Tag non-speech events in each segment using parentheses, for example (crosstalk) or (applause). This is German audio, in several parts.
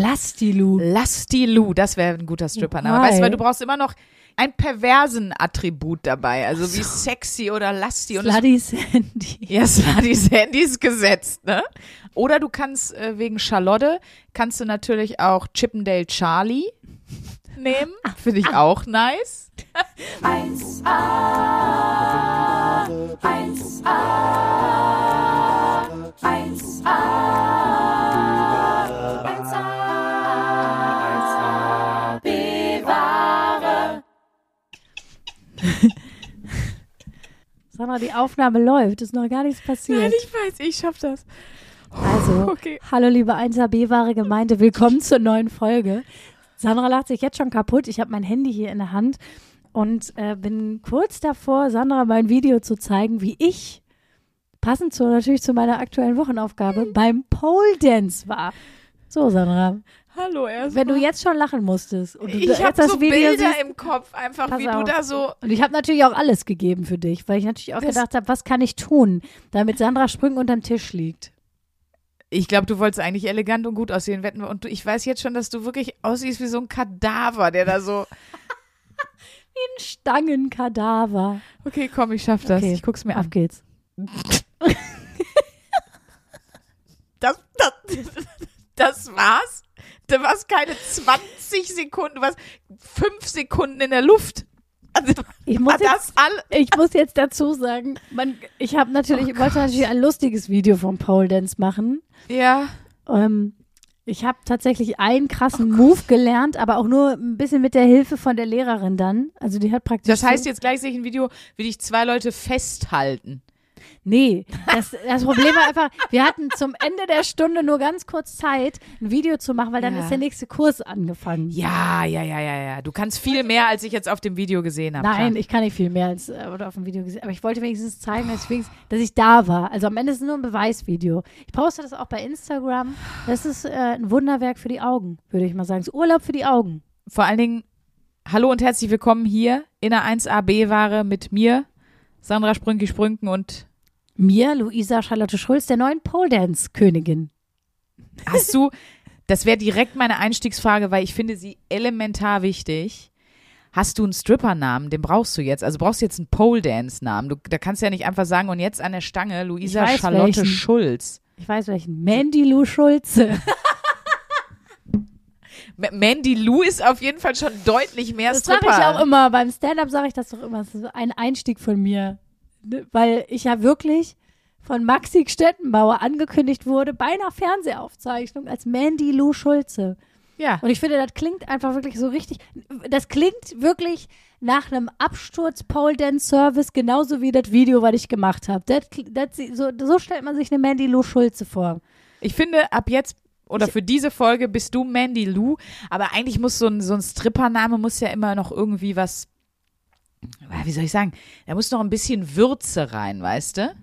Lastilu. Lastilu, das wäre ein guter Strippername. Weißt du, weil du brauchst immer noch einen perversen Attribut dabei, also wie sexy oder lusty und es- Slutty Sandy. Ja, (laughs) Slutty Sandy ist gesetzt, ne? Oder du kannst äh, wegen Charlotte, kannst du natürlich auch Chippendale Charlie (laughs) nehmen. (laughs) Finde ich auch nice. 1A, 1A, 1A, 1A, (laughs) Sandra, die Aufnahme läuft, ist noch gar nichts passiert. ich weiß, ich schaff das. Also, (laughs) Okay. hallo liebe 1AB-wahre Gemeinde, willkommen zur neuen Folge. Sandra lacht sich jetzt schon kaputt. Ich habe mein Handy hier in der Hand und äh, bin kurz davor, Sandra mein Video zu zeigen, wie ich, passend zu, natürlich zu meiner aktuellen Wochenaufgabe, beim Pole Dance war. So, Sandra, Hallo erst. wenn du jetzt schon lachen musstest und du ich habe so Video Bilder siehst, im Kopf, einfach wie du auf. da so. und ich habe natürlich auch alles gegeben für dich, weil ich natürlich auch Das- gedacht habe, was kann ich tun, damit Sandra Sprüngen unterm Tisch liegt. Ich glaube, du wolltest eigentlich elegant und gut aussehen, wetten wir. Und du, ich weiß jetzt schon, dass du wirklich aussiehst wie so ein Kadaver, der da so. (laughs) Ein Stangenkadaver. Okay, komm, ich schaff das. Okay, Ich guck's mir Auf an. geht's. (laughs) Das, das, (laughs) das war's. Du warst keine 20 Sekunden, du warst fünf Sekunden in der Luft. Also, Ich muss jetzt Ich muss jetzt dazu sagen, man, ich habe natürlich, Oh wollte natürlich ein lustiges Video vom Pole Dance machen. Ja. Ähm, ich habe tatsächlich einen krassen Oh Move gelernt, aber auch nur ein bisschen mit der Hilfe von der Lehrerin dann. Also die hat praktisch. Das heißt so, jetzt gleich sehe ich ein Video, wie dich zwei Leute festhalten. Nee, das, das Problem war einfach, wir hatten zum Ende der Stunde nur ganz kurz Zeit, ein Video zu machen, weil dann Ja. ist der nächste Kurs angefangen. Ja, ja, ja, ja, ja. Du kannst viel mehr, als ich jetzt auf dem Video gesehen habe. Nein, klar. ich kann nicht viel mehr als äh, oder auf dem Video gesehen. Aber ich wollte wenigstens zeigen, dass ich, wenigstens, dass ich da war. Also am Ende ist es nur ein Beweisvideo. Ich poste das auch bei Instagram. Das ist äh, ein Wunderwerk für die Augen, würde ich mal sagen. Es ist Urlaub für die Augen. Vor allen Dingen, hallo und herzlich willkommen hier in der 1AB-Ware mit mir, Sandra Sprünki-Sprünken und Mir, Luisa Charlotte Schulz, der neuen Pole Dance Königin. Hast du, das wäre direkt meine Einstiegsfrage, weil ich finde sie elementar wichtig. Hast du einen Stripper-Namen? Den brauchst du jetzt. Also brauchst du jetzt einen Pole-Dance-Namen. Du, da kannst du ja nicht einfach sagen, und jetzt an der Stange Luisa Charlotte welchen. Schulz. Ich weiß welchen. Mandy Lou Schulze. (laughs) Ma- Mandy Lou ist auf jeden Fall schon deutlich mehr Das sage Stripper. ich auch immer. Beim Stand-up sage ich das doch immer. Das ist ein Einstieg von mir. Ne? Weil ich ja wirklich von Maxi Stettenbauer angekündigt wurde bei einer Fernsehaufzeichnung als Mandy Lou Schulze. Ja. Und ich finde, das klingt einfach wirklich so richtig. Das klingt wirklich nach einem Absturz Pole Dance Service, genauso wie das Video, was ich gemacht habe. So, so stellt man sich eine Mandy Lou Schulze vor. Ich finde, ab jetzt oder für diese Folge bist du Mandy Lou, aber eigentlich muss so ein, so ein Strippername muss ja immer noch irgendwie was, wie soll ich sagen, da muss noch ein bisschen Würze rein, weißt du?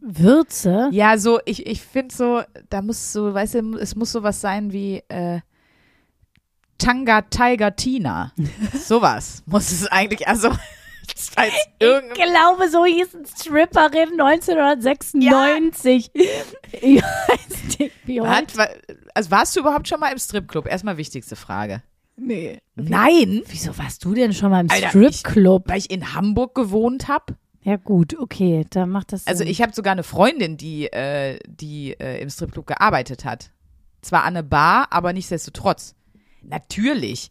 Würze? Ja, so, ich, ich finde so, da muss so, weißt du, es muss sowas sein wie äh, Tanga Tiger Tina. (laughs) Sowas muss es eigentlich, also (laughs) Ich glaube, so hieß eine Stripperin 1996. Ich (laughs) weiß nicht, wie heute. Also warst du überhaupt schon mal im Stripclub? Erstmal wichtigste Frage. Nee. Nein, Wieso warst du denn schon mal im Stripclub? weil ich in Hamburg gewohnt habe. Ja gut, okay, dann macht das Also Sinn. ich habe sogar eine Freundin, die, äh, die äh, im Stripclub gearbeitet hat. Zwar an eine Bar, aber nichtsdestotrotz. Natürlich.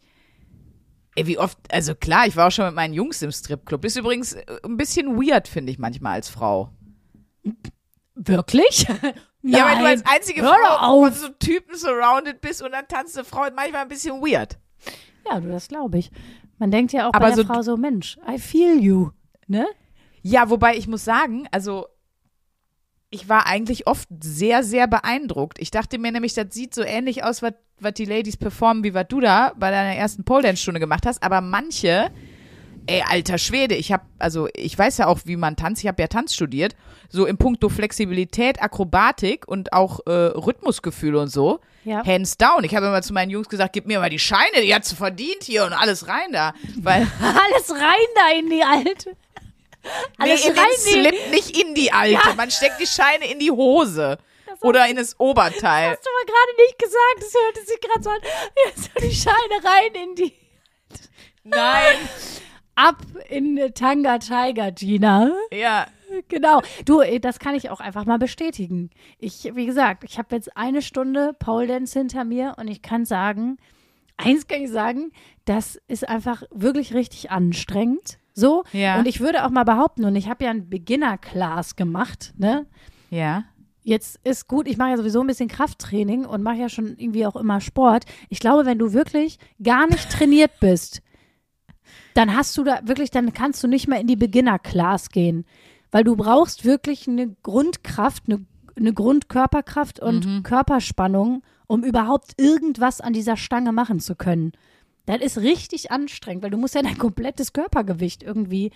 Ey, wie oft, also klar, ich war auch schon mit meinen Jungs im Stripclub. Ist übrigens äh, ein bisschen weird, finde ich manchmal als Frau. Wirklich? (laughs) Ja, weil du Nein. als einzige Hör Frau auf. von so Typen surrounded bist und dann tanzt eine Frau, manchmal ein bisschen weird. Ja, du, das glaube ich. Man denkt ja auch Aber bei der so- Frau so, Mensch, I feel you, ne? Ja, wobei ich muss sagen, also ich war eigentlich oft sehr, sehr beeindruckt. Ich dachte mir nämlich, das sieht so ähnlich aus, was was die Ladies performen, wie was du da bei deiner ersten Pole Dance Stunde gemacht hast. Aber manche, ey, alter Schwede, ich habe, also ich weiß ja auch, wie man tanzt. Ich habe ja Tanz studiert. So im Punkto Flexibilität, Akrobatik und auch äh, Rhythmusgefühl und so. Ja. Hands down. Ich habe immer zu meinen Jungs gesagt, gib mir mal die Scheine, die hat sie verdient hier und alles rein da. Weil (laughs) Alles rein da in die alte. Alles nee, in rein den in die, Slip, nicht in die alte. Man steckt die Scheine in die Hose. Oder in das Oberteil. hast du aber gerade nicht gesagt. Das hörte sich gerade so an. Ja, so die Scheine rein in die. Nein. (laughs) Ab in Tanga Tiger, Gina. Ja. Genau. Du, eh, das kann ich auch einfach mal bestätigen. Ich, wie gesagt, ich habe jetzt eine Stunde Pole Dance hinter mir und ich kann sagen, eins kann ich sagen, das ist einfach wirklich richtig anstrengend. So. Ja. Und ich würde auch mal behaupten, und ich habe ja ein Beginner-Class gemacht, ne? Ja. Jetzt ist gut, ich mache ja sowieso ein bisschen Krafttraining und mache ja schon irgendwie auch immer Sport. Ich glaube, wenn du wirklich gar nicht trainiert bist, dann hast du da wirklich, dann kannst du nicht mehr in die Beginner-Class gehen. Weil du brauchst wirklich eine Grundkraft, eine, eine Grundkörperkraft und Körperspannung, um überhaupt irgendwas an dieser Stange machen zu können. Das ist richtig anstrengend, weil du musst ja dein komplettes Körpergewicht irgendwie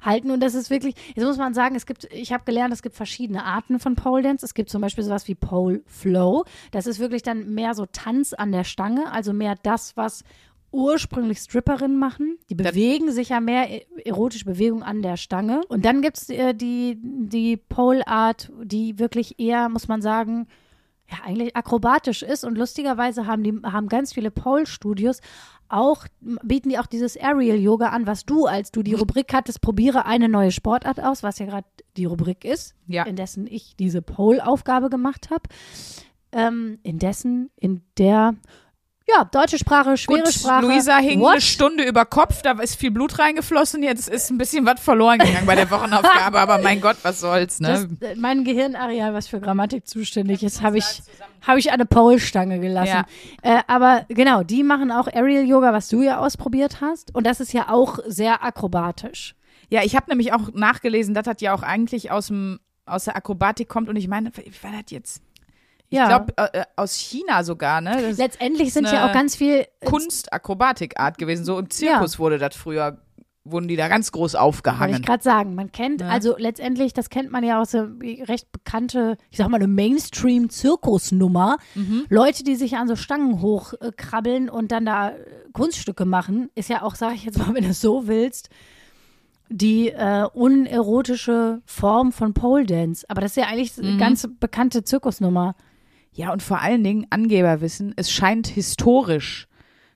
halten und das ist wirklich, jetzt muss man sagen, es gibt, ich habe gelernt, es gibt verschiedene Arten von Pole Dance. Es gibt zum Beispiel sowas wie Pole Flow. Das ist wirklich dann mehr so Tanz an der Stange, also mehr das, was ursprünglich Stripperinnen machen. Die bewegen sich ja mehr e- erotische Bewegung an der Stange. Und dann gibt's äh, die, die Pole Art, die wirklich eher, muss man sagen, ja, eigentlich akrobatisch ist und lustigerweise haben die haben ganz viele Pole-Studios auch bieten die auch dieses Aerial Yoga an, was du, als du die Rubrik hattest, probiere eine neue Sportart aus, was ja gerade die Rubrik ist, Ja. indessen ich diese Pole-Aufgabe gemacht habe. Ähm, indessen in der ja deutsche Sprache, schwere Gut, Sprache. Luisa hing What? eine Stunde über Kopf, da ist viel Blut reingeflossen, jetzt ist ein bisschen was verloren gegangen bei der Wochenaufgabe, (laughs) aber mein Gott, was soll's, Das, ne? äh, mein Gehirnareal, was für Grammatik zuständig ist, habe ich, habe ich eine Pole-Stange gelassen. Äh, aber genau, die machen auch Aerial Yoga, was du ja ausprobiert hast. Und das ist ja auch sehr akrobatisch. Ja, ich habe nämlich auch nachgelesen, das ja auch eigentlich aus dem aus der Akrobatik kommt und ich meine, war das jetzt? Ich Ja. glaube äh, äh, aus China sogar, ne? Das Letztendlich sind eine ja auch ganz viel. äh, Kunst-Akrobatik-Art gewesen. So im Zirkus wurde das früher, wurden die da ganz groß Wollte ich aufgehangen. gerade sagen, man kennt, Ne? also letztendlich, das kennt man ja aus der recht bekannte, ich sag mal, eine Mainstream-Zirkusnummer. Mhm. Leute, die sich an so Stangen hochkrabbeln und dann da äh, Kunststücke machen, ist ja auch, sag ich jetzt mal, (laughs) wenn du es so willst, die äh, unerotische Form von Pole Dance. Aber das ist ja eigentlich eine Mhm. ganz bekannte Zirkusnummer. Ja, und vor allen Dingen Angeberwissen, es scheint historisch,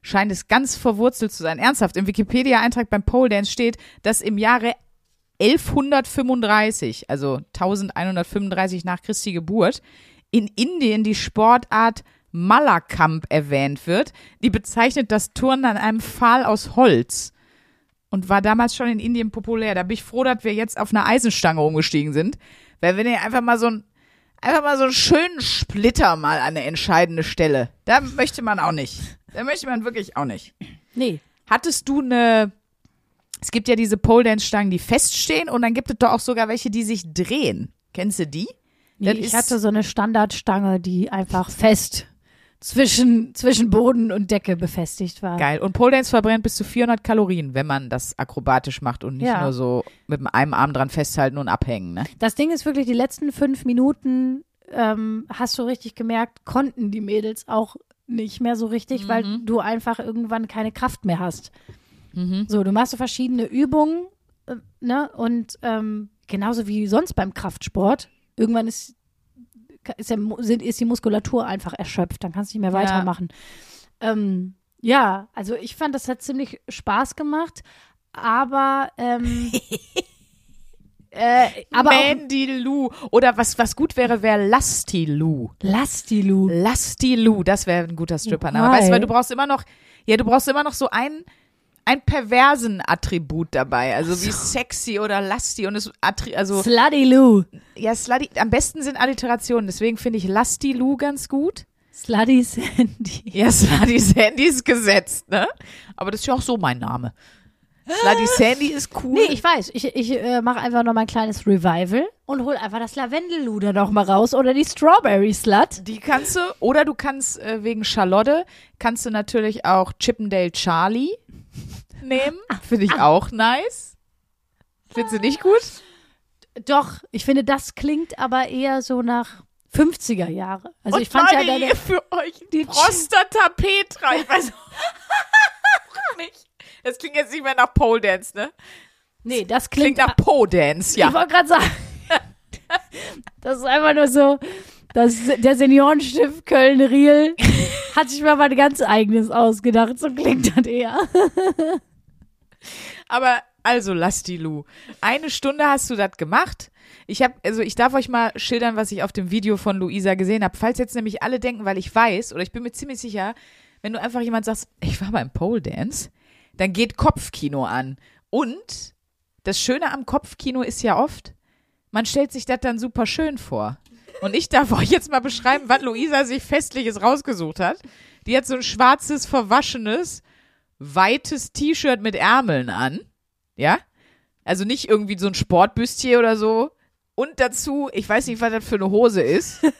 scheint es ganz verwurzelt zu sein. Ernsthaft, im Wikipedia-Eintrag beim Pole Dance steht, dass im Jahre 1135, also 1135 nach Christi Geburt, in Indien die Sportart Malakhamp erwähnt wird. Die bezeichnet das Turnen an einem Pfahl aus Holz und war damals schon in Indien populär. Da bin ich froh, dass wir jetzt auf eine Eisenstange umgestiegen sind. Weil wenn ihr einfach mal so ein einfach mal so einen schönen Splitter mal an eine entscheidende Stelle. Da möchte man auch nicht. Da möchte man wirklich auch nicht. Nee. Hattest du eine es gibt ja diese Pole Dance Stangen, die feststehen und dann gibt es doch auch sogar welche, die sich drehen. Kennst du die? Nee, ich hatte so eine Standardstange, die einfach fest zwischen, zwischen Boden und Decke befestigt war. Geil. Und Pole Dance verbrennt bis zu 400 Kalorien, wenn man das akrobatisch macht und nicht Ja. nur so mit einem Arm dran festhalten und abhängen. Ne? Das Ding ist wirklich, die letzten fünf Minuten ähm, hast du richtig gemerkt, konnten die Mädels auch nicht mehr so richtig, weil du einfach irgendwann keine Kraft mehr hast. So, du machst so verschiedene Übungen, äh, ne? Und ähm, genauso wie sonst beim Kraftsport, irgendwann ist, ist, ja, sind, ist die Muskulatur einfach erschöpft, dann kannst du nicht mehr Ja. weitermachen. Ähm, ja, also ich fand, das hat ziemlich Spaß gemacht, aber ähm, (laughs) äh, aber Mandy Lou. Oder was, was gut wäre, wäre Lusty Lou. Lass die Lu. Lusty Lou, das wäre ein guter Strippername. Weißt du, weil du brauchst immer noch, ja, du brauchst immer noch so einen, ein perversen Attribut dabei. Also wie sexy oder lusty und es, Attri also, Slutty Lou. ja, slutty, am besten sind Alliterationen. Deswegen finde ich Lusty Lou ganz gut. Slutty Sandy. Ja, Slutty Sandy ist gesetzt, ne? Aber das ist ja auch so mein Name. Slutty Sandy ist cool. Nee, ich weiß. Ich, ich äh, mache einfach noch mal ein kleines Revival und hol einfach das Lavendel-Lu da noch mal raus oder die Strawberry Slut. Die kannst du, oder du kannst äh, wegen Charlotte, kannst du natürlich auch Chippendale Charlie nehmen. (laughs) Finde ich auch nice. Findest du nicht gut? Doch, ich finde, das klingt aber eher so nach 50er Jahre. Also Und ich fand Leute, ja deine, für euch die Prostata Petra. Ich weiß (laughs) auch nicht. Das klingt jetzt nicht mehr nach Pole Dance, ne? Nee, das Klingt klingt, nach Po Dance, Ich ja. wollte gerade sagen. (laughs) das ist einfach nur so. Das, der Seniorenstift Köln-Riel hat sich mal was ganz eigenes ausgedacht. So klingt das eher. Aber also lass die Lu. Eine Stunde hast du das gemacht. Ich habe, also ich darf euch mal schildern, was ich auf dem Video von Luisa gesehen habe. Falls jetzt nämlich alle denken, weil ich weiß oder ich bin mir ziemlich sicher, wenn du einfach jemand sagst, ich war beim Pole Dance, dann geht Kopfkino an. Und das Schöne am Kopfkino ist ja oft, man stellt sich das dann super schön vor. Und ich darf (laughs) euch jetzt mal beschreiben, was Luisa sich Festliches rausgesucht hat. Die hat so ein schwarzes, verwaschenes, weites T-Shirt mit Ärmeln an. Ja? Also nicht irgendwie so ein Sportbüstier oder so. Und dazu, ich weiß nicht, was das für eine Hose ist. (laughs)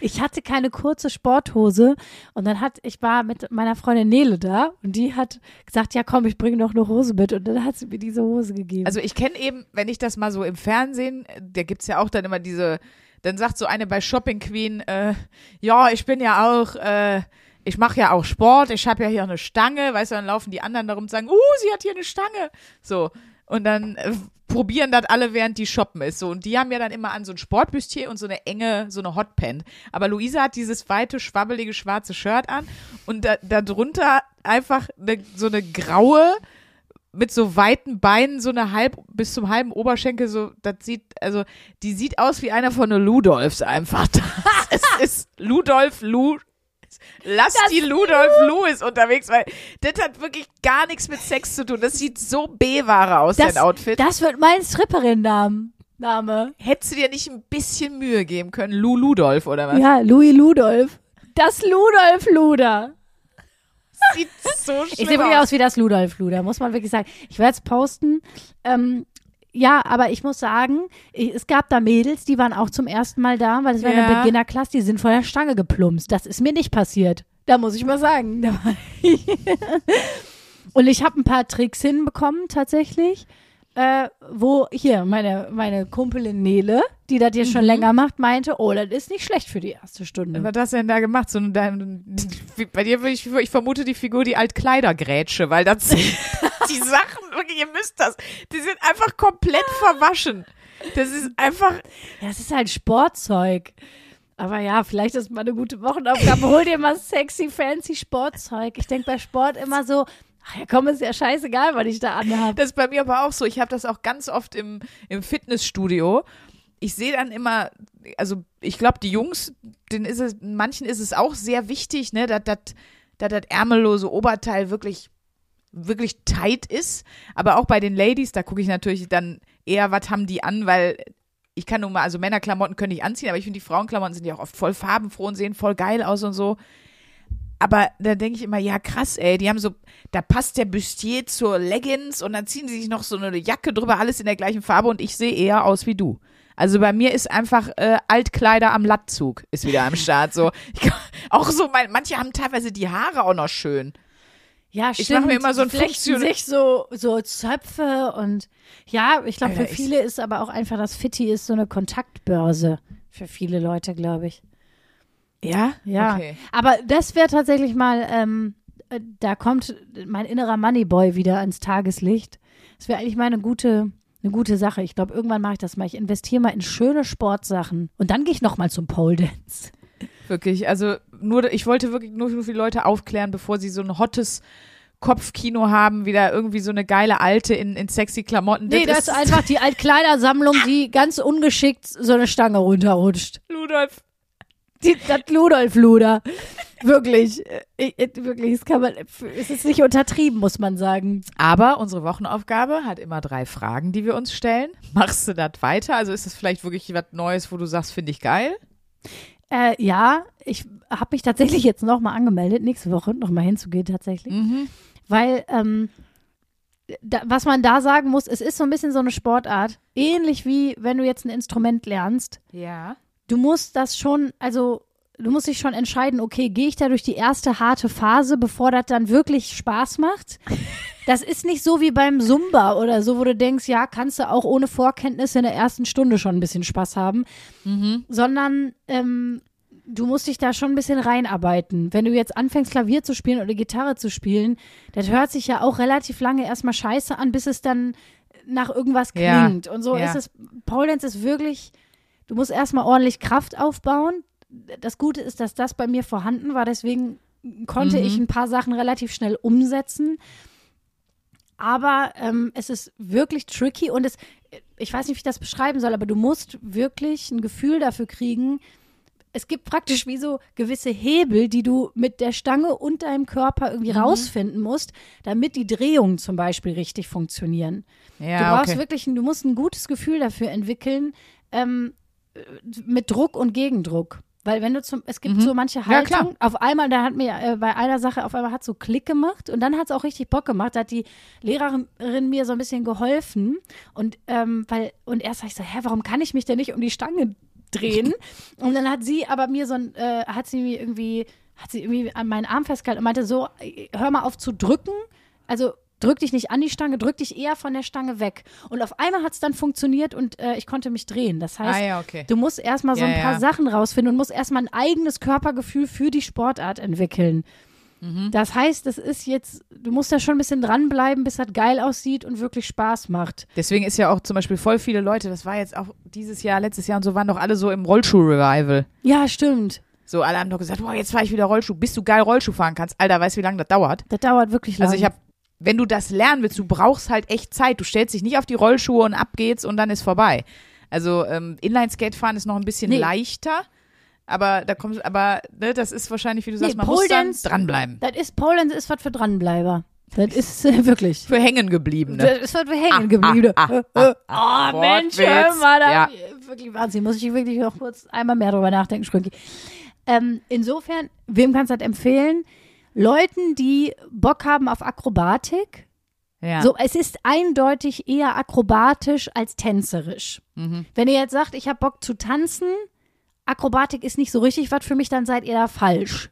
Ich hatte keine kurze Sporthose und dann hat, ich war mit meiner Freundin Nele da und die hat gesagt, ja komm, ich bringe noch eine Hose mit und dann hat sie mir diese Hose gegeben. Also ich kenne eben, wenn ich das mal so im Fernsehen, da gibt's ja auch dann immer diese, dann sagt so eine bei Shopping Queen, äh, ja, ich bin ja auch, äh, ich mache ja auch Sport, ich habe ja hier eine Stange, weißt du, dann laufen die anderen darum und sagen, uh, sie hat hier eine Stange. So. Und dann äh, probieren das alle, während die shoppen ist. So. Und die haben ja dann immer an so ein Sportbüstier und so eine enge, so eine Hotpant. Aber Luisa hat dieses weite, schwabbelige, schwarze Shirt an und da, drunter einfach ne, so eine graue, mit so weiten Beinen, so eine halb, bis zum halben Oberschenkel, so, das sieht, also, die sieht aus wie einer von den Ludolfs einfach. Ist, (laughs) ist Ludolf, Lu, lass die Ludolf Lu ist unterwegs, weil das hat wirklich gar nichts mit Sex zu tun. Das sieht so B-Ware aus, das, dein Outfit. das wird mein Stripperin-Name. Name. Hättest du dir nicht ein bisschen Mühe geben können, Lu Ludolf oder was? Ja, Louis Ludolf. Das Ludolf Luder. Sieht so Ich schlimm sehe wirklich aus. aus wie das Ludolf Luder, muss man wirklich sagen. Ich werde es posten. Ähm, ja, aber ich muss sagen, es gab da Mädels, die waren auch zum ersten Mal da, weil es war Ja. eine Beginnerklasse, die sind von der Stange geplumpst. Das ist mir nicht passiert. Da muss ich mal sagen. Und ich habe ein paar Tricks hinbekommen, tatsächlich. Äh, wo hier meine, meine Kumpelin Nele, die das jetzt schon länger macht, meinte, oh, das ist nicht schlecht für die erste Stunde. Was hast du denn da gemacht? So, ein- dein, bei dir würde ich, ich vermute die Figur die Altkleidergrätsche, weil das (laughs) (laughs) die Sachen, wirklich, ihr müsst das, die sind einfach komplett verwaschen. Das ist einfach, Ja, es ist halt Sportzeug. Aber ja, vielleicht ist mal eine gute Wochenaufgabe. Hol dir mal sexy, fancy Sportzeug. Ich denke bei Sport immer so, ach ja komm, ist ja scheißegal, was ich da anhabe. das ist bei mir aber auch so. Ich habe das auch ganz oft im, im Fitnessstudio. Ich sehe dann immer, also ich glaube, die Jungs, denen ist es, manchen ist es auch sehr wichtig, ne, das dass das ärmellose Oberteil wirklich wirklich tight ist, aber auch bei den Ladies, da gucke ich natürlich dann eher, was haben die an, weil ich kann nun mal, also Männerklamotten können ich anziehen, aber ich finde, die Frauenklamotten sind ja auch oft voll farbenfroh und sehen voll geil aus und so. Aber da denke ich immer, ja krass, ey, die haben so, da passt der Bustier zur Leggings und dann ziehen sie sich noch so eine Jacke drüber, alles in der gleichen Farbe und ich sehe eher aus wie du. Also bei mir ist einfach äh, Altkleider am Lattzug ist wieder am Start. So, ich, auch so, mein, manche haben teilweise die Haare auch noch schön. Ja, Ich stimmt. mach mir immer so ein flechten sich so, so Zöpfe und ja, ich glaube, für ich- viele ist aber auch einfach das Fitti ist so eine Kontaktbörse. Für viele Leute, glaube ich. Ja? Ja. Okay. Aber das wäre tatsächlich mal, ähm, äh, da kommt mein innerer Moneyboy wieder ans Tageslicht. Das wäre eigentlich mal eine gute, eine gute Sache. Ich glaube, irgendwann mache ich das mal. Ich investiere mal in schöne Sportsachen. Und dann gehe ich noch mal zum Pole Dance. Wirklich, also nur, ich wollte wirklich nur für die Leute aufklären, bevor sie so ein hottes Kopfkino haben, wieder irgendwie so eine geile Alte in, in sexy Klamotten. Nee, das ist einfach die Altkleidersammlung, die (laughs) ganz ungeschickt so eine Stange runterrutscht. Ludolf. Die, das Ludolf-Luder. Wirklich. Äh, äh, wirklich, das kann man, es ist nicht untertrieben, muss man sagen. Aber unsere Wochenaufgabe hat immer drei Fragen, die wir uns stellen. Machst du das weiter? Also ist es vielleicht wirklich was Neues, wo du sagst, finde ich geil? Äh, ja, ich habe mich tatsächlich jetzt nochmal angemeldet, nächste Woche nochmal hinzugehen tatsächlich. Mhm. Weil, ähm, da, was man da sagen muss, es ist so ein bisschen so eine Sportart. Ähnlich wie wenn du jetzt ein Instrument lernst. Ja. Du musst das schon, also du musst dich schon entscheiden, okay, gehe ich da durch die erste harte Phase, bevor das dann wirklich Spaß macht? (laughs) Das ist nicht so wie beim Zumba oder so, wo du denkst, ja, kannst du auch ohne Vorkenntnisse in der ersten Stunde schon ein bisschen Spaß haben, sondern ähm, du musst dich da schon ein bisschen reinarbeiten. Wenn du jetzt anfängst, Klavier zu spielen oder Gitarre zu spielen, das hört sich ja auch relativ lange erstmal scheiße an, bis es dann nach irgendwas Ja, klingt. Und so ja. ist es, Pole Dance ist wirklich du musst erstmal ordentlich Kraft aufbauen. Das Gute ist, dass das bei mir vorhanden war, deswegen konnte Mhm. ich ein paar Sachen relativ schnell umsetzen. Aber ähm, es ist wirklich tricky und es, ich weiß nicht, wie ich das beschreiben soll, aber du musst wirklich ein Gefühl dafür kriegen. Es gibt praktisch wie so gewisse Hebel, die du mit der Stange und deinem Körper irgendwie Mhm. rausfinden musst, damit die Drehungen zum Beispiel richtig funktionieren. Ja, du brauchst okay. wirklich, du musst ein gutes Gefühl dafür entwickeln, ähm, äh, mit Druck und Gegendruck. Weil wenn du zum, es gibt so manche Mhm. Ja. Haltung, auf einmal, da hat mir äh, bei einer Sache, auf einmal hat so Klick gemacht und dann hat es auch richtig Bock gemacht. Da hat die Lehrerin mir so ein bisschen geholfen und ähm, weil, und erst sag ich so, hä, warum kann ich mich denn nicht um die Stange drehen? und dann hat sie aber mir so ein, äh, hat sie mir irgendwie, hat sie irgendwie an meinen Arm festgehalten und meinte so, äh, hör mal auf zu drücken. Also drück dich nicht an die Stange, drück dich eher von der Stange weg. Und auf einmal hat es dann funktioniert und äh, ich konnte mich drehen. Das heißt, Ah ja, okay. du musst erstmal so Ja, ein paar ja. Sachen rausfinden und musst erstmal ein eigenes Körpergefühl für die Sportart entwickeln. Mhm. Das heißt, das ist jetzt, du musst da schon ein bisschen dranbleiben, bis das geil aussieht und wirklich Spaß macht. Deswegen ist ja auch zum Beispiel voll viele Leute, das war jetzt auch dieses Jahr, letztes Jahr und so, waren doch alle so im Rollschuh-Revival. Ja, stimmt. So, alle haben doch gesagt, boah, jetzt fahre ich wieder Rollschuh, bis du geil Rollschuh fahren kannst. Alter, weißt du, wie lange das dauert? Das dauert wirklich lange. Also ich habe, wenn du das lernen willst, du brauchst halt echt Zeit. Du stellst dich nicht auf die Rollschuhe und ab geht's und dann ist vorbei. Also ähm, Inline-Skate fahren ist noch ein bisschen Nee. leichter, aber da kommst, aber ne, das ist wahrscheinlich, wie du sagst, Nee, man Pole muss dann dranbleiben. Das ist Poland ist was für Dranbleiber. Das ist äh, wirklich. Für hängen gebliebene. Das ist was für hängen geblieben. ah, ah, ah, oh, Mensch, hör mal, da Ja. wirklich Wahnsinn. Muss ich wirklich noch kurz einmal mehr drüber nachdenken, Schrönki. Ähm, insofern, wem kannst du das empfehlen? Leuten, die Bock haben auf Akrobatik. Ja. So, es ist eindeutig eher akrobatisch als tänzerisch. Mhm. Wenn ihr jetzt sagt, ich habe Bock zu tanzen, Akrobatik ist nicht so richtig was für mich, dann seid ihr da falsch.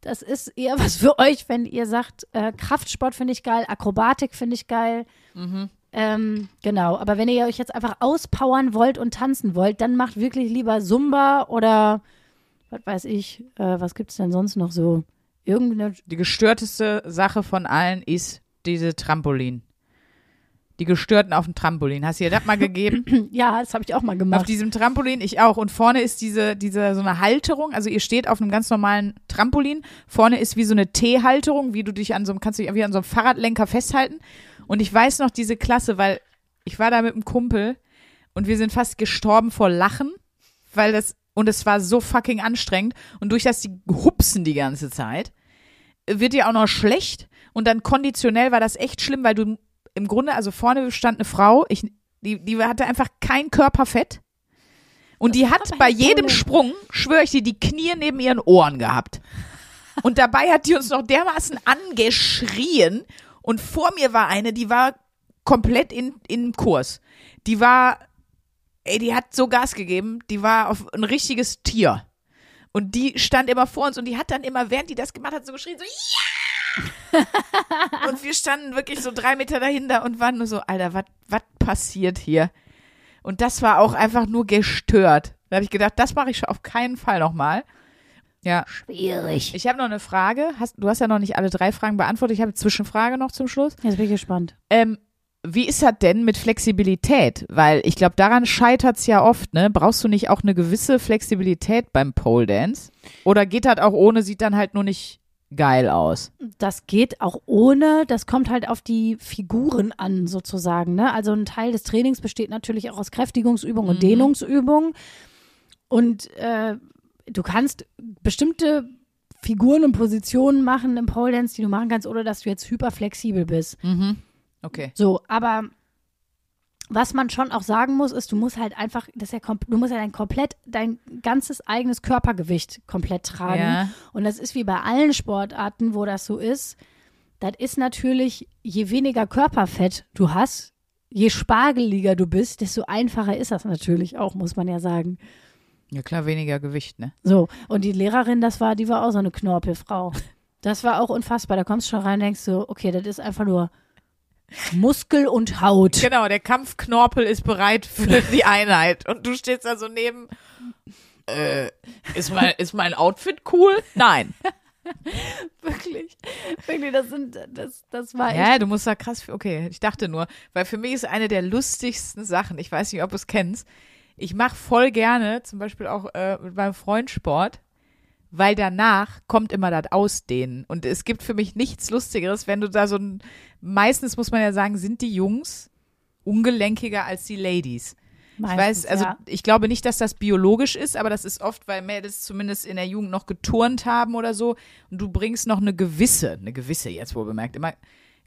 Das ist eher (laughs) was für euch, wenn ihr sagt, äh, Kraftsport finde ich geil, Akrobatik finde ich geil. Mhm. Ähm, genau, aber wenn ihr euch jetzt einfach auspowern wollt und tanzen wollt, dann macht wirklich lieber Zumba oder was weiß ich, äh, was gibt's denn sonst noch so? Irgendeine Die gestörteste Sache von allen ist diese Trampolin. Die Gestörten auf dem Trampolin. Hast du dir das mal gegeben? (clears throat) Ja, das habe ich auch mal auf gemacht. diesem Trampolin, ich auch. Und vorne ist diese, diese, so eine Halterung. Also ihr steht auf einem ganz normalen Trampolin. Vorne ist wie so eine T-Halterung, wie du dich an so einem, kannst du dich wie an so einem Fahrradlenker festhalten. Und ich weiß noch diese Klasse, weil ich war da mit einem Kumpel und wir sind fast gestorben vor Lachen, weil das, und es war so fucking anstrengend. Und durch das die hupsen die ganze Zeit, wird dir auch noch schlecht. Und dann konditionell war das echt schlimm, weil du im Grunde, also vorne stand eine Frau, ich, die, die hatte einfach kein Körperfett. Und die hat bei jedem. Sprung, schwöre ich dir, die Knie neben ihren Ohren gehabt. Und dabei hat die uns noch dermaßen angeschrien. Und vor mir war eine, die war komplett in, in Kurs. Die war, ey, die hat so Gas gegeben, die war auf ein richtiges Tier. Und die stand immer vor uns und die hat dann immer, während die das gemacht hat, so geschrien, so, ja! (laughs) und wir standen wirklich so drei Meter dahinter und waren nur so, Alter, was passiert hier? Und das war auch einfach nur gestört. Da habe ich gedacht, das mache ich schon auf keinen Fall nochmal. Ja. Schwierig. Ich habe noch eine Frage. Hast, du hast ja noch nicht alle drei Fragen beantwortet. Ich habe eine Zwischenfrage noch zum Schluss. Jetzt bin ich gespannt. Ähm, wie ist das denn mit Flexibilität? Weil ich glaube, daran scheitert es ja oft, ne? Brauchst du nicht auch eine gewisse Flexibilität beim Pole Dance? Oder geht das auch ohne, sieht dann halt nur nicht geil aus? Das geht auch ohne, das kommt halt auf die Figuren an, sozusagen. Ne? Also ein Teil des Trainings besteht natürlich auch aus Kräftigungsübungen und Dehnungsübungen. Und äh, du kannst bestimmte Figuren und Positionen machen im Pole Dance, die du machen kannst, ohne dass du jetzt hyperflexibel bist. Mhm. Okay. So, aber was man schon auch sagen muss, ist, du musst halt einfach, das ja du musst ja dein komplett, dein ganzes eigenes Körpergewicht komplett tragen. Ja. Und das ist wie bei allen Sportarten, wo das so ist. Das ist natürlich, je weniger Körperfett du hast, je spargeliger du bist, desto einfacher ist das natürlich auch, muss man ja sagen. Ja klar, weniger Gewicht, ne? So, und die Lehrerin, das war, die war auch so eine Knorpelfrau. (laughs) Das war auch unfassbar. Da kommst du schon rein und denkst so, okay, das ist einfach nur Muskel und Haut. Genau, der Kampfknorpel ist bereit für die Einheit. Und du stehst da so neben. Äh, ist mein, ist mein Outfit cool? Nein. Wirklich. Wirklich, das sind, das, das war Ja, du musst da krass, okay, ich dachte nur, weil für mich ist eine der lustigsten Sachen, ich weiß nicht, ob du es kennst, ich mache voll gerne, zum Beispiel auch äh, mit meinem Freund Sport, weil danach kommt immer das Ausdehnen. Und es gibt für mich nichts Lustigeres, wenn du da so ein, meistens muss man ja sagen, sind die Jungs ungelenkiger als die Ladies. ich weiß, also ja. ich glaube nicht, dass das biologisch ist, aber das ist oft, weil Mädels zumindest in der Jugend noch geturnt haben oder so und du bringst noch eine gewisse, eine gewisse jetzt wohl bemerkt, immer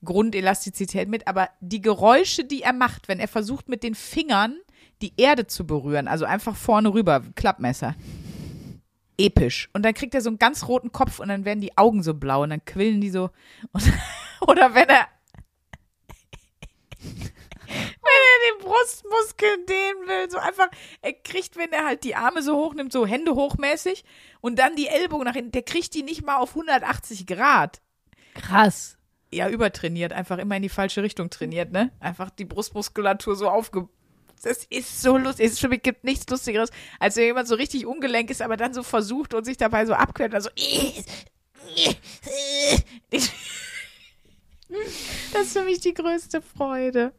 Grundelastizität mit, aber die Geräusche, die er macht, wenn er versucht mit den Fingern die Erde zu berühren, also einfach vorne rüber, Klappmesser. Episch. Und dann kriegt er so einen ganz roten Kopf und dann werden die Augen so blau und dann quillen die so. Und, (laughs) oder wenn er. wenn er den Brustmuskel dehnen will, so einfach, er kriegt, wenn er halt die Arme so hochnimmt, so Hände hochmäßig und dann die Ellbogen nach hinten, der kriegt die nicht mal auf 180 Grad. Krass. Ja, übertrainiert, einfach immer in die falsche Richtung trainiert, ne? Einfach die Brustmuskulatur so aufge. Das ist so lustig. Es gibt- gibt nichts Lustigeres, als wenn jemand so richtig ungelenk ist, aber dann so versucht und sich dabei so abquält. Also, (laughs) das ist für mich die größte Freude.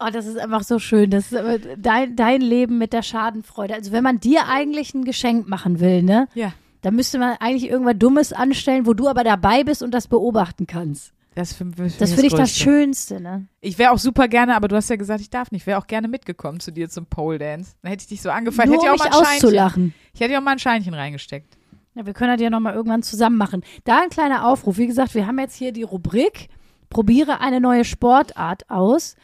Oh, das ist einfach so schön. Das ist dein, dein Leben mit der Schadenfreude. Also wenn man dir eigentlich ein Geschenk machen will, ne? Ja. Dann müsste man eigentlich irgendwas Dummes anstellen, wo du aber dabei bist und das beobachten kannst. Das für, für Das finde ich das. Schönste, ne? Ich wäre auch super gerne, aber du hast ja gesagt, ich darf nicht. Ich wäre auch gerne mitgekommen zu dir zum Pole Dance. Dann hätte ich dich so angefallen. Nur hätte um ich auch mal ein auszulachen. Ich hätte ja auch mal ein Scheinchen reingesteckt. Ja, wir können das ja nochmal irgendwann zusammen machen. Da ein kleiner Aufruf. Wie gesagt, wir haben jetzt hier die Rubrik Probiere eine neue Sportart aus.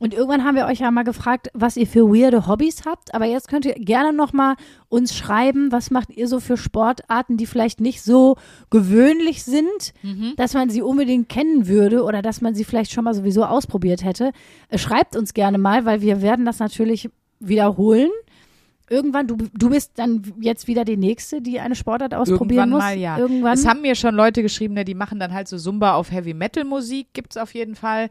Und irgendwann haben wir euch ja mal gefragt, was ihr für weirde Hobbys habt. Aber jetzt könnt ihr gerne nochmal uns schreiben, was macht ihr so für Sportarten, die vielleicht nicht so gewöhnlich sind, dass man sie unbedingt kennen würde oder dass man sie vielleicht schon mal sowieso ausprobiert hätte. Äh, Schreibt uns gerne mal, weil wir werden das natürlich wiederholen. Irgendwann, du, du bist dann jetzt wieder die Nächste, die eine Sportart ausprobieren Irgendwann muss. mal, ja. Irgendwann. Es haben mir schon Leute geschrieben, ne, die machen dann halt so Zumba auf Heavy Metal Musik, gibt's auf jeden Fall.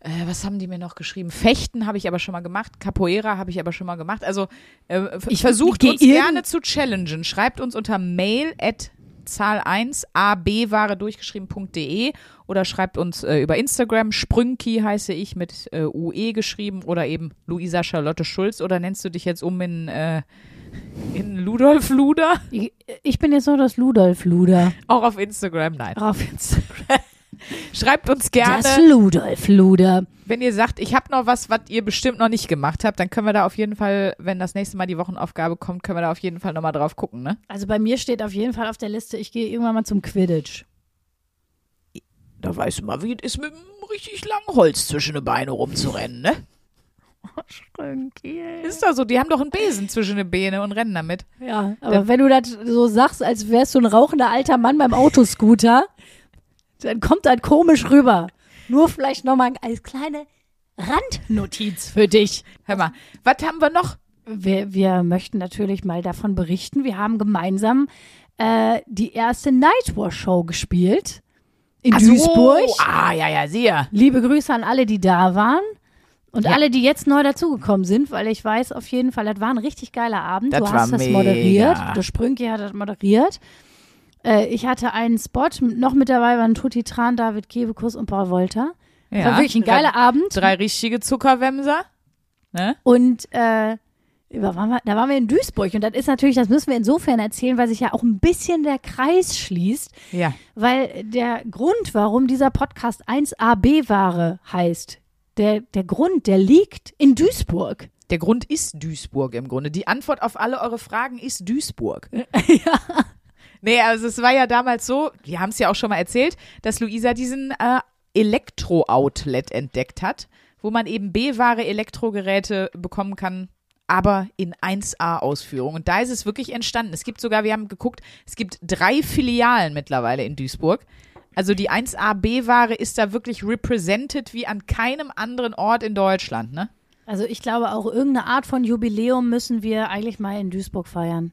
Äh, was haben die mir noch geschrieben? Fechten habe ich aber schon mal gemacht. Capoeira habe ich aber schon mal gemacht. Also äh, Ich- versucht geh uns gerne zu challengen. Schreibt uns unter mail at Zahl 1 abware durchgeschrieben.de oder schreibt uns äh, über Instagram. Sprünki heiße ich mit äh, UE geschrieben oder eben Luisa Charlotte Schulz oder nennst du dich jetzt um in, äh, in Ludolf Luder? ich, ich bin jetzt nur das Ludolf-Luder. Auch auf Instagram, nein. Auf Instagram. Schreibt uns Das gerne, Ludolf-Luder. wenn ihr sagt, ich habe noch was, was ihr bestimmt noch nicht gemacht habt, dann können wir da auf jeden Fall, wenn das nächste Mal die Wochenaufgabe kommt, können wir da auf jeden Fall nochmal drauf gucken, ne? Also bei mir steht auf jeden Fall auf der Liste, ich gehe irgendwann mal zum Quidditch. Da weißt du mal, wie es ist, mit einem richtig langen Holz zwischen den Beine rumzurennen, ne? Ist doch so, die haben doch einen Besen zwischen den Beine und rennen damit. Ja, aber wenn du das so sagst, als wärst du ein rauchender alter Mann beim Autoscooter, dann kommt das komisch rüber. Nur vielleicht nochmal als kleine Randnotiz für dich. Hör mal, was haben wir noch? Wir, wir möchten natürlich mal davon berichten. Wir haben gemeinsam äh, die erste Nightwatch-Show gespielt in Ach so, Duisburg. Ah, ja, ja, sehr. Liebe Grüße an alle, die da waren. Und Ja. alle, die jetzt neu dazugekommen sind, weil ich weiß auf jeden Fall, das war ein richtig geiler Abend. Das du war hast das mega. moderiert. Der Sprünki hat das moderiert. Äh, ich hatte einen Spot, noch mit dabei waren Tutti Tran, David Kebekus und Paul Wolter. Ja. war wirklich ein geiler Abend. Drei richtige Zuckerwämser. Ne? Und äh, da waren, wir, da waren wir in Duisburg. Und das ist natürlich, das müssen wir insofern erzählen, weil sich ja auch ein bisschen der Kreis schließt. Ja. Weil der Grund, warum dieser Podcast 1AB-Ware heißt, der, der Grund, der liegt in Duisburg. Der Grund ist Duisburg im Grunde. Die Antwort auf alle eure Fragen ist Duisburg. (laughs) ja. Nee, also es war ja damals so, wir haben es ja auch schon mal erzählt, dass Luisa diesen äh, Elektro-Outlet entdeckt hat, wo man eben B-Ware Elektrogeräte bekommen kann, aber in 1A-Ausführung. Und da ist es wirklich entstanden. Es gibt sogar, wir haben geguckt, es gibt drei Filialen mittlerweile in Duisburg. Also die 1A-B-Ware ist da wirklich represented wie an keinem anderen Ort in Deutschland, ne? Also ich glaube, auch irgendeine Art von Jubiläum müssen wir eigentlich mal in Duisburg feiern.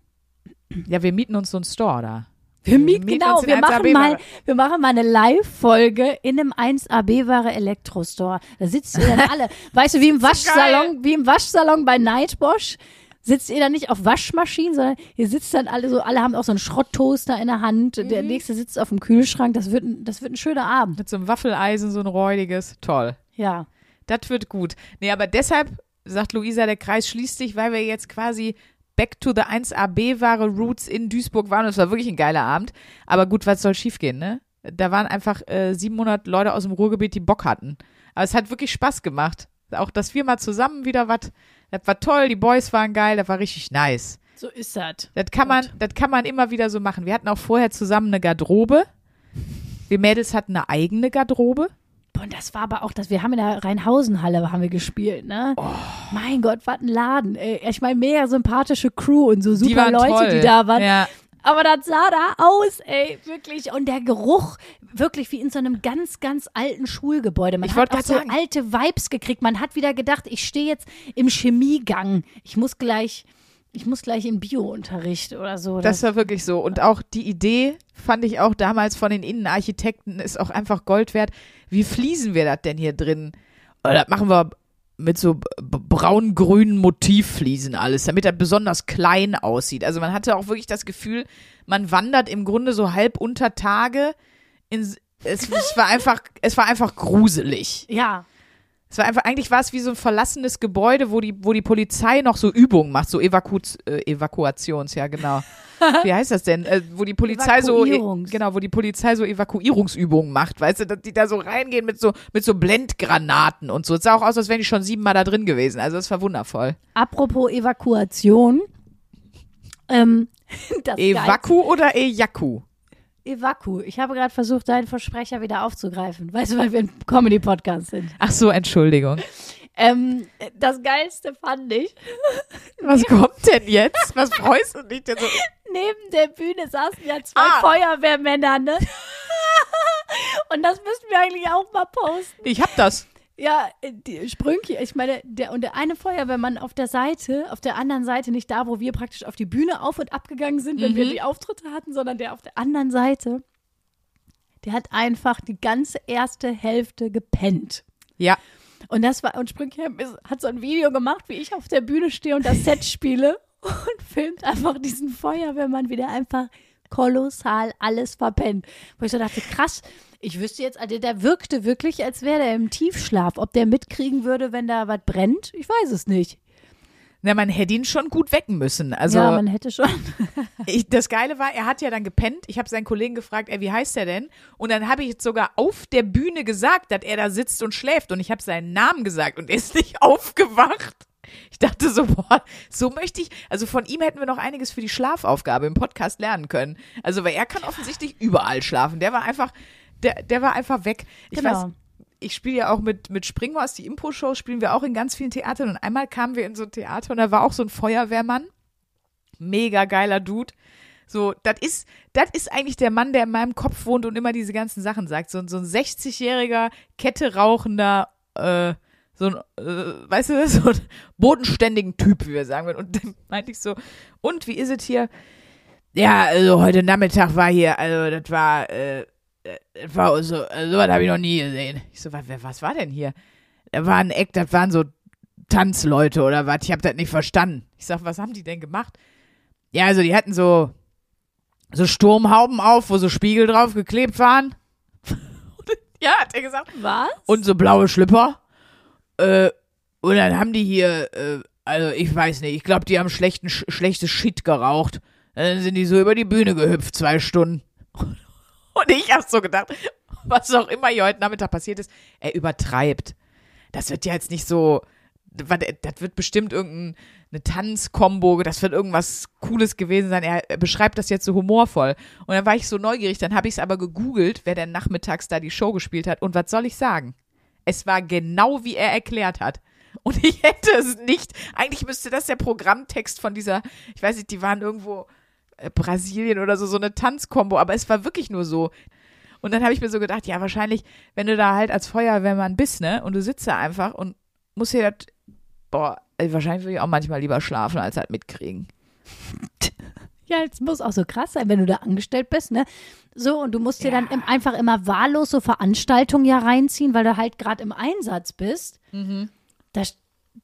Ja, wir mieten uns so einen Store da. Wir mieten, genau, wir machen, 1AB mal, wir machen mal eine Live-Folge in einem 1AB-Ware Elektrostore. Da sitzt ihr dann (laughs) alle, weißt du, wie im Waschsalon, wie im Waschsalon bei Nightbosch. Sitzt ihr dann nicht auf Waschmaschinen, sondern ihr sitzt dann alle so, alle haben auch so einen Schrotttoaster in der Hand, der Mhm. nächste sitzt auf dem Kühlschrank. Das wird, ein, das wird ein schöner Abend. Mit so einem Waffeleisen, so ein räudiges. Toll. Ja. Das wird gut. Nee, aber deshalb sagt Luisa, der Kreis schließt sich, weil wir jetzt quasi back to the 1AB-Ware Roots in Duisburg waren. Und es war wirklich ein geiler Abend. Aber gut, was soll schiefgehen, ne? Da waren einfach äh, 700 Leute aus dem Ruhrgebiet, die Bock hatten. Aber es hat wirklich Spaß gemacht. Auch, dass wir mal zusammen wieder was, das war toll, die Boys waren geil, das war richtig nice. So ist das. Das kann man, das kann man immer wieder so machen. Wir hatten auch vorher zusammen eine Garderobe. Wir Mädels hatten eine eigene Garderobe. Und das war aber auch, dass wir haben in der Rheinhausenhalle haben wir gespielt, ne? Oh. Mein Gott, was ein Laden. Ey. Ich meine, mega sympathische Crew und so super die Leute, toll. die da waren. Ja. Aber das sah da aus, ey, wirklich. Und der Geruch, wirklich wie in so einem ganz, ganz alten Schulgebäude. Man Ich hat auch so sagen. alte Vibes gekriegt. Man hat wieder gedacht, ich stehe jetzt im Chemiegang. Ich muss gleich, ich muss gleich in Biounterricht oder so. Das war wirklich so. Und auch die Idee fand ich auch damals von den Innenarchitekten ist auch einfach Gold wert. Wie fließen wir das denn hier drin? Oder das machen wir mit so braun-grünen Motivfliesen alles, damit das besonders klein aussieht. Also man hatte auch wirklich das Gefühl, man wandert im Grunde so halb unter Tage. In, es, es war einfach, es war einfach gruselig. ja. Es war einfach, eigentlich war es wie so ein verlassenes Gebäude, wo die, wo die Polizei noch so Übungen macht, so Evaku äh, Evakuations, ja genau. (laughs) Wie heißt das denn? Äh, wo die Polizei so, e genau, wo die Polizei so Evakuierungsübungen macht, weißt du, dass die da so reingehen mit so, mit so Blendgranaten und so. Es sah auch aus, als wären die schon siebenmal da drin gewesen. Also es war wundervoll. Apropos Evakuation. Ähm, (laughs) das Evaku oder Ejaku? Evaku. Ich habe gerade versucht, deinen Versprecher wieder aufzugreifen. Weißt du, weil wir ein Comedy-Podcast sind. Ach so, Entschuldigung. Ähm, das Geilste fand ich, (laughs) Was kommt denn jetzt? Was freust du dich denn so? neben der Bühne saßen ja zwei Ah. Feuerwehrmänner, ne? (laughs) Und das müssten wir eigentlich auch mal posten. Ich hab das. Ja, die Sprünki, ich meine, der und der eine Feuerwehrmann auf der Seite, auf der anderen Seite, nicht da, wo wir praktisch auf die Bühne auf und abgegangen sind, wenn wir die Auftritte hatten, sondern der auf der anderen Seite, der hat einfach die ganze erste Hälfte gepennt. Ja. Und das war, und Sprüngham ist- hat so ein Video gemacht, wie ich auf der Bühne stehe und das Set spiele (laughs) und filmt einfach diesen Feuerwehrmann, wie der einfach kolossal alles verpennt. Wo ich so dachte, krass, ich wüsste jetzt, also der wirkte wirklich, als wäre der im Tiefschlaf. Ob der mitkriegen würde, wenn da was brennt, ich weiß es nicht. Na, man hätte ihn schon gut wecken müssen. Also ja, man hätte schon. (laughs) Ich, das Geile war, er hat ja dann gepennt. Ich habe seinen Kollegen gefragt, ey, wie heißt er denn? Und dann habe ich jetzt sogar auf der Bühne gesagt, dass er da sitzt und schläft. Und ich habe seinen Namen gesagt und er ist nicht (laughs) aufgewacht. Ich dachte so, boah, so möchte ich. Also von ihm hätten wir noch einiges für die Schlafaufgabe im Podcast lernen können. Also, weil er kann offensichtlich überall schlafen. Der war einfach, der, der war einfach weg. Ich Genau. weiß, ich spiele ja auch mit, mit Springhorst, die Impro-Show spielen wir auch in ganz vielen Theatern. Und einmal kamen wir in so ein Theater und da war auch so ein Feuerwehrmann. Mega geiler Dude. So, das ist, das ist eigentlich der Mann, der in meinem Kopf wohnt und immer diese ganzen Sachen sagt. So, so ein 60-jähriger, Kette rauchender, äh, so ein, äh, weißt du, (laughs) so ein bodenständigen Typ, wie wir sagen würden. Und dann meinte ich so, und wie ist es hier? Ja, also heute Nachmittag war hier, also das war, äh, äh, das war so, also sowas habe ich noch nie gesehen. Ich so, was, was war denn hier? Da war ein Eck, das waren so Tanzleute oder was, ich habe das nicht verstanden. Ich sag, was haben die denn gemacht? Ja, also die hatten so, so Sturmhauben auf, wo so Spiegel drauf geklebt waren. (laughs) ja, hat er gesagt. Was? Und so blaue Schlipper. Äh, und dann haben die hier, äh, also ich weiß nicht, ich glaube, die haben schlechten, sch schlechtes Shit geraucht. Dann sind die so über die Bühne gehüpft, zwei Stunden. (laughs) Und ich hab so gedacht, was auch immer hier heute Nachmittag passiert ist, er übertreibt. Das wird ja jetzt nicht so, das wird bestimmt irgendeine Tanzkombo, das wird irgendwas Cooles gewesen sein. Er er beschreibt das jetzt so humorvoll. Und dann war ich so neugierig, dann habe ich es aber gegoogelt, wer denn nachmittags da die Show gespielt hat. Und was soll ich sagen? Es war genau wie er erklärt hat. Und ich hätte es nicht. Eigentlich müsste das der Programmtext von dieser, ich weiß nicht, die waren irgendwo äh, Brasilien oder so, so eine Tanzkombo, aber es war wirklich nur so. Und dann habe ich mir so gedacht, ja, wahrscheinlich, wenn du da halt als Feuerwehrmann bist, ne, und du sitzt da einfach und musst dir das, boah, ey, wahrscheinlich würde ich auch manchmal lieber schlafen, als halt mitkriegen. (laughs) Ja, es muss auch so krass sein, wenn du da angestellt bist, ne? So, und du musst dir dann im, einfach immer wahllos so Veranstaltungen ja reinziehen, weil du halt gerade im Einsatz bist. Das,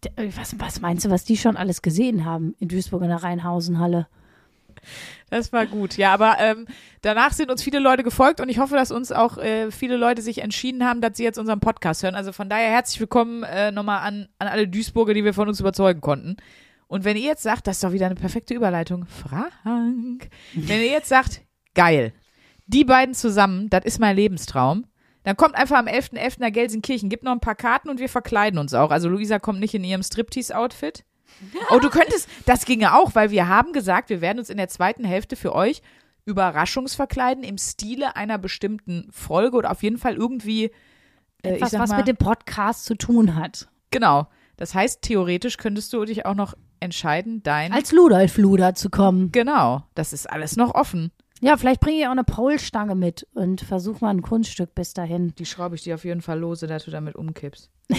d- was, was meinst du, was die schon alles gesehen haben in Duisburg in der Rheinhausenhalle? Das war gut. Ja, aber ähm, danach sind uns viele Leute gefolgt und ich hoffe, dass uns auch äh, viele Leute sich entschieden haben, dass sie jetzt unseren Podcast hören. Also von daher herzlich willkommen äh, nochmal an, an alle Duisburger, die wir von uns überzeugen konnten. Und wenn ihr jetzt sagt, das ist doch wieder eine perfekte Überleitung, Frank, wenn ihr jetzt sagt, geil, die beiden zusammen, das ist mein Lebenstraum, dann kommt einfach am 11.11. nach Gelsenkirchen, gibt noch ein paar Karten und wir verkleiden uns auch. Also Luisa kommt nicht in ihrem Striptease-Outfit. Oh, du könntest, das ginge auch, weil wir haben gesagt, wir werden uns in der zweiten Hälfte für euch Überraschungsverkleiden im Stile einer bestimmten Folge oder auf jeden Fall irgendwie äh, Etwas, was mal, mit dem Podcast zu tun hat. Genau. Das heißt, theoretisch könntest du dich auch noch entscheiden, dein. Als Ludolf Luder zu kommen. genau. Das ist alles noch offen. Ja, vielleicht bringe ich auch eine Paulstange mit und versuch mal ein Kunststück bis dahin. Die schraube ich dir auf jeden Fall lose, dass du damit umkippst. (laughs)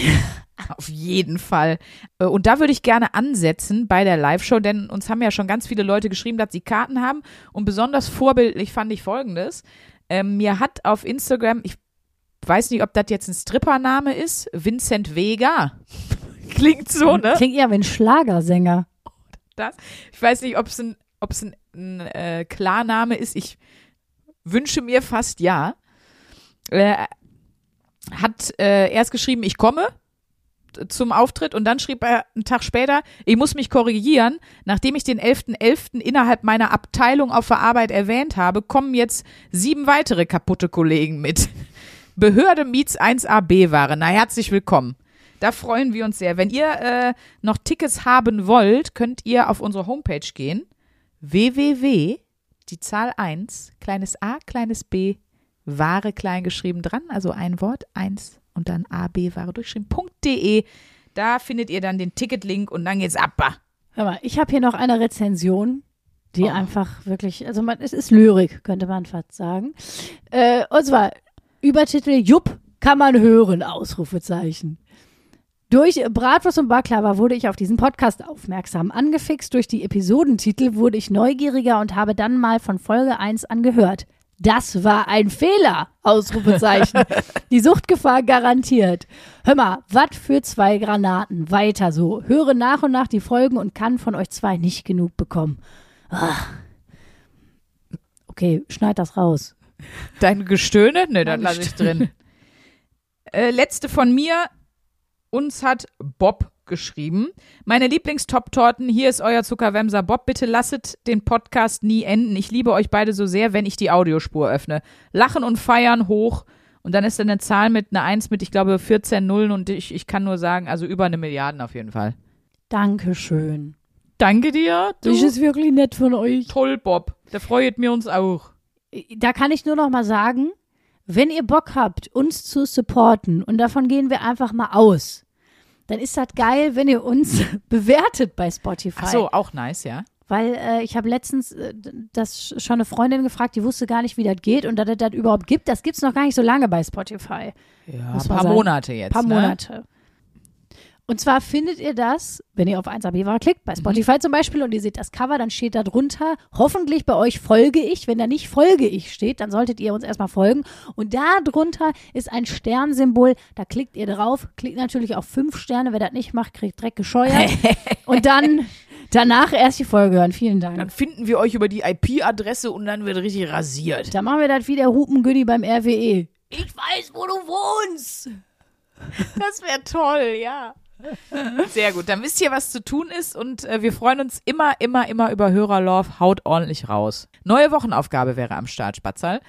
auf jeden Fall. Äh, Und da würde ich gerne ansetzen bei der Live-Show, denn uns haben ja schon ganz viele Leute geschrieben, dass sie Karten haben. Und besonders vorbildlich fand ich folgendes. Ähm, mir hat auf Instagram, ich weiß nicht, ob das jetzt ein Strippername ist, Vincent Vega. Klingt so, ne? Klingt eher wie ein Schlagersänger. das. Ich weiß nicht, ob es ein, ob es ein, ein äh, Klarname ist. Ich wünsche mir fast ja. Äh, hat äh, erst geschrieben, ich komme zum Auftritt und dann schrieb er einen Tag später, ich muss mich korrigieren. Nachdem ich den 11.11. innerhalb meiner Abteilung auf der Arbeit erwähnt habe, kommen jetzt sieben weitere kaputte Kollegen mit. Behörde Miets 1AB-Ware. Na, herzlich willkommen. Da freuen wir uns sehr. Wenn ihr äh, noch Tickets haben wollt, könnt ihr auf unsere Homepage gehen. www, die Zahl 1, kleines a, kleines b, Ware klein geschrieben dran, also ein Wort, 1 und dann ab, Ware durchgeschrieben.de. Da findet ihr dann den Ticketlink und dann geht's ab. Hör mal, ich habe hier noch eine Rezension, die Oh. einfach wirklich, also man, es ist Lyrik, könnte man fast sagen. Äh, und zwar Übertitel Jupp kann man hören, Ausrufezeichen. Durch Bratwurst und Baklava wurde ich auf diesen Podcast aufmerksam. Angefixt durch die Episodentitel wurde ich neugieriger und habe dann mal von Folge 1 angehört. Das war ein Fehler! Ausrufezeichen. (laughs) die Suchtgefahr garantiert. Hör mal, was für zwei Granaten. Weiter so. Höre nach und nach die Folgen und kann von euch zwei nicht genug bekommen. Ach. Okay, schneid das raus. Dein Gestöhne? Ne, Mein lasse ich drin. äh, letzte von mir. Uns hat Bob geschrieben. Meine Lieblingstop-Torten, hier ist euer Zuckerwemser Bob. Bitte lasset den Podcast nie enden. Ich liebe euch beide so sehr, wenn ich die Audiospur öffne. Lachen und feiern hoch. Und dann ist da eine Zahl mit einer 1 mit, ich glaube, 14 Nullen und ich, ich kann nur sagen, also über eine Milliarden auf jeden Fall. Dankeschön. Danke dir. Du. Das ist wirklich nett von euch. Toll, Bob. Da freut mir uns auch. Da kann ich nur noch mal sagen, wenn ihr Bock habt, uns zu supporten, und davon gehen wir einfach mal aus, dann ist das geil, wenn ihr uns (laughs) bewertet bei Spotify. Ach so, auch nice, ja. Weil äh, ich habe letztens äh, das schon eine Freundin gefragt, die wusste gar nicht, wie das geht und dass es das überhaupt gibt. Das gibt's noch gar nicht so lange bei Spotify. Ja, ein paar sagen. Monate jetzt. paar ne? Monate. Und zwar findet ihr das, wenn ihr auf 1AB war, klickt, Mhm. bei Spotify zum Beispiel, und ihr seht das Cover, dann steht da drunter, hoffentlich bei euch folge ich. Wenn da nicht folge ich steht, dann solltet ihr uns erstmal folgen. Und da drunter ist ein Sternsymbol, da klickt ihr drauf, klickt natürlich auf fünf Sterne. Wer das nicht macht, kriegt Dreck gescheuert. (laughs) und dann danach erst die Folge hören. Vielen Dann Dank. finden wir euch über die IP-Adresse und dann wird richtig rasiert. Da machen wir das wie der Hupengüdi beim RWE. Ich weiß, wo du wohnst. Das wäre toll, ja. Sehr gut. Dann wisst ihr, was zu tun ist und äh, wir freuen uns immer, immer, immer über Hörerlove. Haut ordentlich raus. Neue Wochenaufgabe wäre am Start, Spatzal.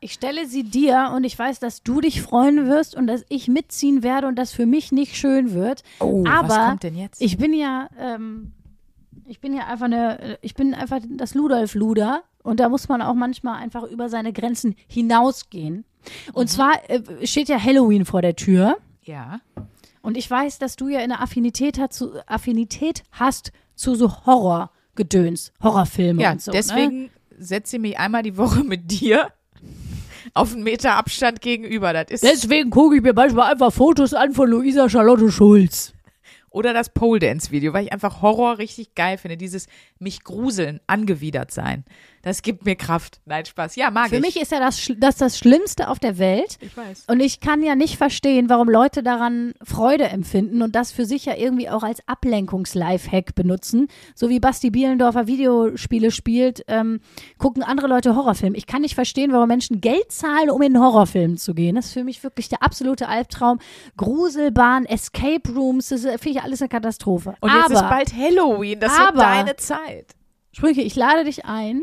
Ich stelle sie dir und ich weiß, dass du dich freuen wirst und dass ich mitziehen werde und das für mich nicht schön wird. Oh, Aber was kommt denn jetzt? Ich bin ja, ähm, ich bin ja einfach eine, ich bin einfach das Ludolf-Luder und da muss man auch manchmal einfach über seine Grenzen hinausgehen. Und zwar äh, steht ja Halloween vor der Tür ja. Und ich weiß, dass du ja eine Affinität, hat zu, Affinität hast zu so Horrorgedöns, Horrorfilme Ja, und so. Ne? deswegen setze ich mich einmal die Woche mit dir auf einen Meter Abstand gegenüber. Das ist Deswegen gucke ich mir manchmal einfach Fotos an von Luisa Charlotte Schulz. oder das Pole Dance Video, weil ich einfach Horror richtig geil finde. Dieses mich gruseln, angewidert sein. Das gibt mir Kraft. Nein, Spaß. Ja, mag Für ich. mich ist ja das, das das Schlimmste auf der Welt. ich weiß. Und ich kann ja nicht verstehen, warum Leute daran Freude empfinden und das für sich ja irgendwie auch als Ablenkungs-Lifehack benutzen. So wie Basti Bielendorfer Videospiele spielt, ähm, gucken andere Leute Horrorfilme. Ich kann nicht verstehen, warum Menschen Geld zahlen, um in einen Horrorfilm zu gehen. Das ist für mich wirklich der absolute Albtraum. Gruselbahn, Escape Rooms, das ist- finde ich alles eine Katastrophe. Und jetzt aber, ist bald Halloween. Das aber- wird deine Zeit. Sprüche, ich lade dich ein,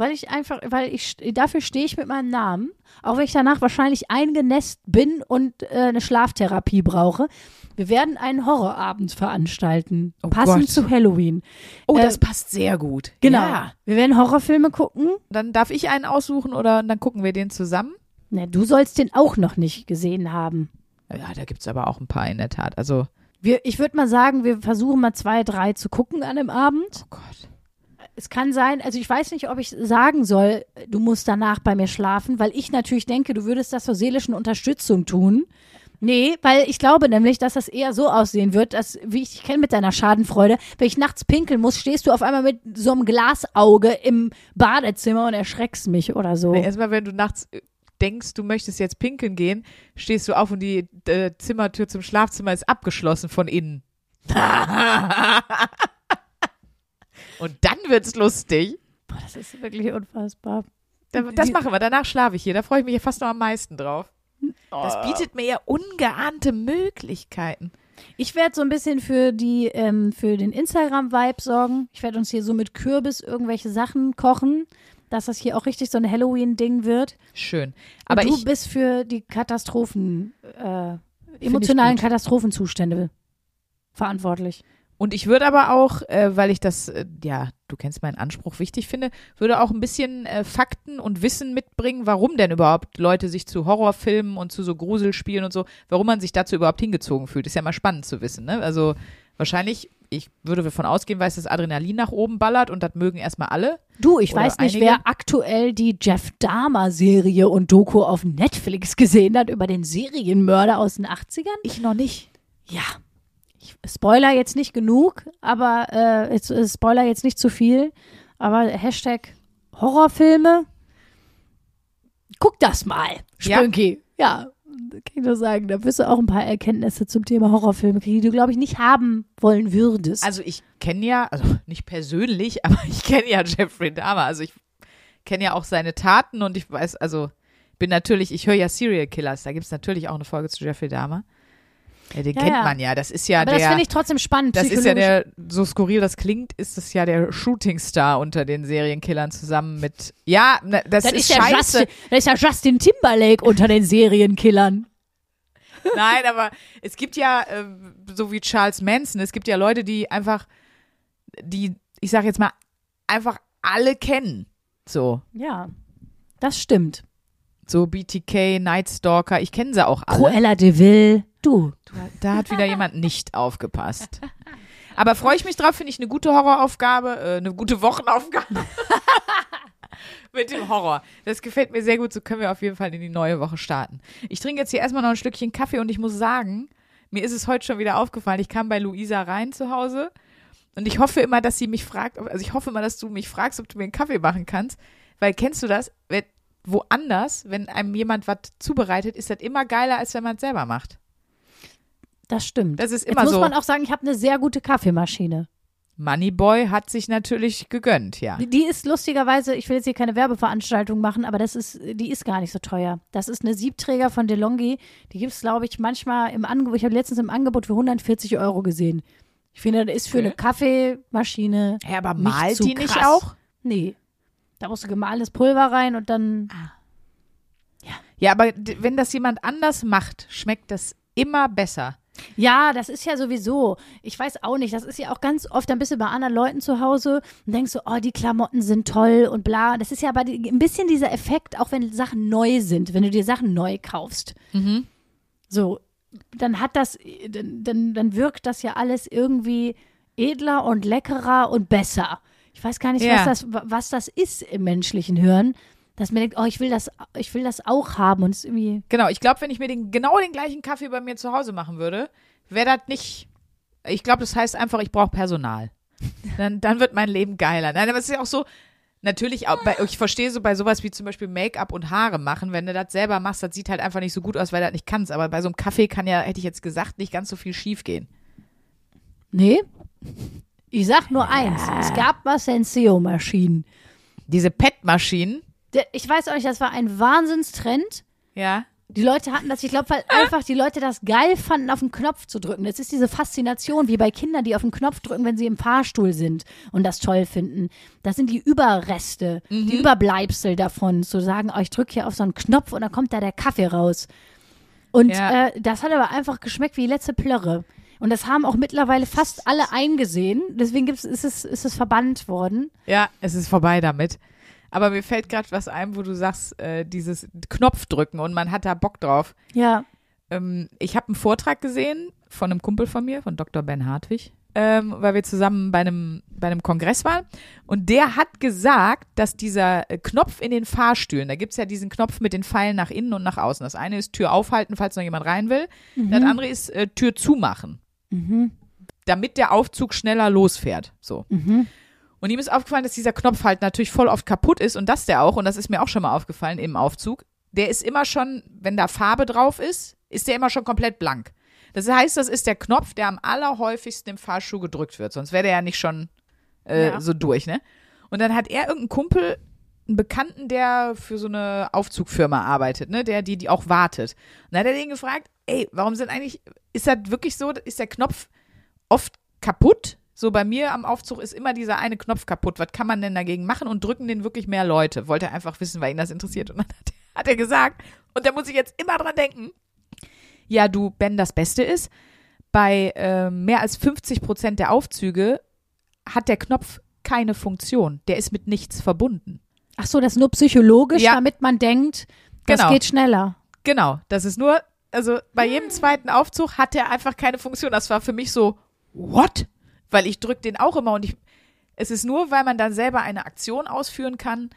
weil ich einfach, weil ich dafür stehe ich mit meinem Namen, auch wenn ich danach wahrscheinlich eingenässt bin und äh, eine Schlaftherapie brauche. Wir werden einen Horrorabend veranstalten, Oh passend Gott. zu Halloween. Oh, Äh, das passt sehr gut. Genau. Ja. Wir werden Horrorfilme gucken. Dann darf ich einen aussuchen oder dann gucken wir den zusammen. Ne, du sollst den auch noch nicht gesehen haben. Ja, da gibt's aber auch ein paar in der Tat. Also, Wir, ich würde mal sagen, wir versuchen mal zwei, drei zu gucken an dem Abend. oh Gott. Es kann sein, also ich weiß nicht, ob ich sagen soll, du musst danach bei mir schlafen, weil ich natürlich denke, du würdest das zur seelischen Unterstützung tun. Nee, weil ich glaube nämlich, dass das eher so aussehen wird, dass, wie ich dich kenne mit deiner Schadenfreude, wenn ich nachts pinkeln muss, stehst du auf einmal mit so einem Glasauge im Badezimmer und erschreckst mich oder so. Nee, erstmal, wenn du nachts äh, denkst, du möchtest jetzt pinkeln gehen, stehst du auf und die äh, Zimmertür zum Schlafzimmer ist abgeschlossen von innen. (laughs) und dann wird's lustig. Boah, das ist wirklich unfassbar. Da- Das machen wir. Danach schlafe ich hier. Da freue ich mich ja fast noch am meisten drauf. Das bietet mir ja ungeahnte Möglichkeiten. Ich werde so ein bisschen für die, ähm, für den Instagram-Vibe sorgen. Ich werde uns hier so mit Kürbis irgendwelche Sachen kochen, dass das hier auch richtig so ein Halloween-Ding wird. Schön. Aber Aber du ich, bist für die Katastrophen, äh, emotionalen. Katastrophenzustände verantwortlich. Und ich würde aber auch, äh, weil ich das, äh, ja, du kennst meinen Anspruch wichtig finde, würde auch ein bisschen äh, Fakten und Wissen mitbringen, warum denn überhaupt Leute sich zu Horrorfilmen und zu so Gruselspielen und so, warum man sich dazu überhaupt hingezogen fühlt. Ist ja mal spannend zu wissen, ne? Also wahrscheinlich, ich würde davon ausgehen, weil es das Adrenalin nach oben ballert und das mögen erstmal alle. Du, ich weiß nicht, einige? wer aktuell die Jeff Dahmer-Serie und Doku auf Netflix gesehen hat über den Serienmörder aus den 80ern. Ich noch nicht. Ja. Ich spoiler jetzt nicht genug, aber äh, jetzt, Spoiler jetzt nicht zu viel. Aber Hashtag Horrorfilme. Guck das mal, Ja. Sprünki. Ja. kann ich nur sagen, da wirst du auch ein paar Erkenntnisse zum Thema Horrorfilme kriegen, die du, glaube ich, nicht haben wollen würdest. Also ich kenne ja, also nicht persönlich, (laughs) aber ich kenne ja Jeffrey Dahmer. Also ich kenne ja auch seine Taten und ich weiß, also bin natürlich, ich höre ja Serial Killers, da gibt es natürlich auch eine Folge zu Jeffrey Dahmer. Ja, den Ja, kennt ja. man ja. Das ist ja aber das der. finde ich trotzdem spannend. das ist ja der, so skurril das klingt, ist das ja der Shootingstar unter den Serienkillern zusammen mit. Ja, das, Das ist, ist, ja scheiße. Justin, das ist ja Justin Timberlake unter den Serienkillern. Nein, aber es gibt ja, äh, so wie Charles Manson, es gibt ja Leute, die einfach, die, ich sag jetzt mal, einfach alle kennen. So. Ja, das stimmt. So BTK, Night Stalker, ich kenne sie auch alle. Cruella de Vil. Du. Da hat wieder jemand nicht aufgepasst. Aber freue ich mich drauf, finde ich eine gute Horroraufgabe, äh, eine gute Wochenaufgabe. (laughs) Mit dem Horror. Das gefällt mir sehr gut, so können wir auf jeden Fall in die neue Woche starten. Ich trinke jetzt hier erstmal noch ein Stückchen Kaffee und ich muss sagen, mir ist es heute schon wieder aufgefallen, ich kam bei Luisa rein zu Hause und ich hoffe immer, dass sie mich fragt, also ich hoffe immer, dass du mich fragst, ob du mir einen Kaffee machen kannst, weil kennst du das? Woanders, wenn einem jemand was zubereitet, ist das immer geiler, als wenn man es selber macht. Das stimmt. Das ist Jetzt immer muss so. man auch sagen, ich habe eine sehr gute Kaffeemaschine. Moneyboy hat sich natürlich gegönnt, ja. Die- ist lustigerweise, ich will jetzt hier keine Werbeveranstaltung machen, aber das ist, die ist gar nicht so teuer. Das ist eine Siebträger von DeLonghi. Die gibt es, glaube ich, manchmal im Angebot. Ich habe letztens im Angebot für 140 Euro gesehen. Ich finde, das ist für Okay. eine Kaffeemaschine. Ja, aber Nicht malt die nicht krass. auch? Nee. Da musst du gemahlenes Pulver rein und dann. Ja, aber d- wenn das jemand anders macht, schmeckt das immer besser. Ja, das ist ja sowieso. Ich weiß auch nicht. Das ist ja auch ganz oft, dann bist du bei anderen Leuten zu Hause und denkst so, oh, die Klamotten sind toll und bla. Das ist ja aber ein bisschen dieser Effekt, auch wenn Sachen neu sind, wenn du dir Sachen neu kaufst. So, dann hat das, dann, dann, dann wirkt das ja alles irgendwie edler und leckerer und besser. Ich weiß gar nicht, Ja. was, das, was das ist im menschlichen Hirn, dass man denkt, oh, ich will das, ich will das auch haben und es irgendwie. Genau, ich glaube, wenn ich mir den, genau den gleichen Kaffee bei mir zu Hause machen würde, wäre das nicht Ich glaube, das heißt einfach, ich brauche Personal. (laughs) Dann, dann wird mein Leben geiler. Nein, aber es ist ja auch so, natürlich, auch bei, ich verstehe so bei sowas wie zum Beispiel Make-up und Haare machen, wenn du das selber machst, das sieht halt einfach nicht so gut aus, weil du das nicht kannst. Aber bei so einem Kaffee kann ja, hätte ich jetzt gesagt, nicht ganz so viel schief gehen. Nee. Ich sag nur eins. Es gab mal Senseo-Maschinen. Diese PET-Maschinen, Ich weiß auch nicht, das war ein Wahnsinnstrend. ja, Die Leute hatten das, ich glaube, weil einfach die Leute das geil fanden, auf den Knopf zu drücken. Das ist diese Faszination, wie bei Kindern, die auf den Knopf drücken, wenn sie im Fahrstuhl sind und das toll finden. Das sind die Überreste, die Überbleibsel davon, zu sagen, oh, ich drücke hier auf so einen Knopf und dann kommt da der Kaffee raus. Und Ja. äh, das hat aber einfach geschmeckt wie die letzte Plörre. Und das haben auch mittlerweile fast alle eingesehen. Deswegen gibt's, ist, es, ist es verbannt worden. Ja, es ist vorbei damit. Aber mir fällt gerade was ein, wo du sagst, äh, dieses Knopf drücken und man hat da Bock drauf. Ja. Ähm, ich habe einen Vortrag gesehen von einem Kumpel von mir, von Dr. Ben Hartwig, ähm, weil wir zusammen bei einem, bei einem Kongress waren. Und der hat gesagt, dass dieser äh, Knopf in den Fahrstühlen, da gibt's ja diesen Knopf mit den Pfeilen nach innen und nach außen. Das eine ist Tür aufhalten, falls noch jemand rein will. Das andere ist äh, Tür zumachen. Damit der Aufzug schneller losfährt. So. Und ihm ist aufgefallen, dass dieser Knopf halt natürlich voll oft kaputt ist und das der auch, und das ist mir auch schon mal aufgefallen im Aufzug, der ist immer schon, wenn da Farbe drauf ist, ist der immer schon komplett blank. Das heißt, das ist der Knopf, der am allerhäufigsten im Fahrstuhl gedrückt wird, sonst wäre der ja nicht schon äh, Ja. so durch, ne? Und dann hat er irgendeinen Kumpel, einen Bekannten, der für so eine Aufzugfirma arbeitet, ne, der die, die auch wartet. Und dann hat er den gefragt, ey, warum sind eigentlich, ist das wirklich so, ist der Knopf oft kaputt? So bei mir am Aufzug ist immer dieser eine Knopf kaputt. Was kann man denn dagegen machen? Und drücken den wirklich mehr Leute? Wollte er einfach wissen, weil ihn das interessiert. Und dann hat, hat er gesagt, und da muss ich jetzt immer dran denken, ja, du, Ben, das Beste ist, bei äh, mehr als 50 Prozent der Aufzüge hat der Knopf keine Funktion. Der ist mit nichts verbunden. Ach so, das ist nur psychologisch, Ja. damit man denkt, das Genau. geht schneller. Genau, das ist nur, also bei jedem zweiten Aufzug hat der einfach keine Funktion. Das war für mich so, what? Weil ich drück den auch immer und ich, es ist nur, weil man dann selber eine Aktion ausführen kann,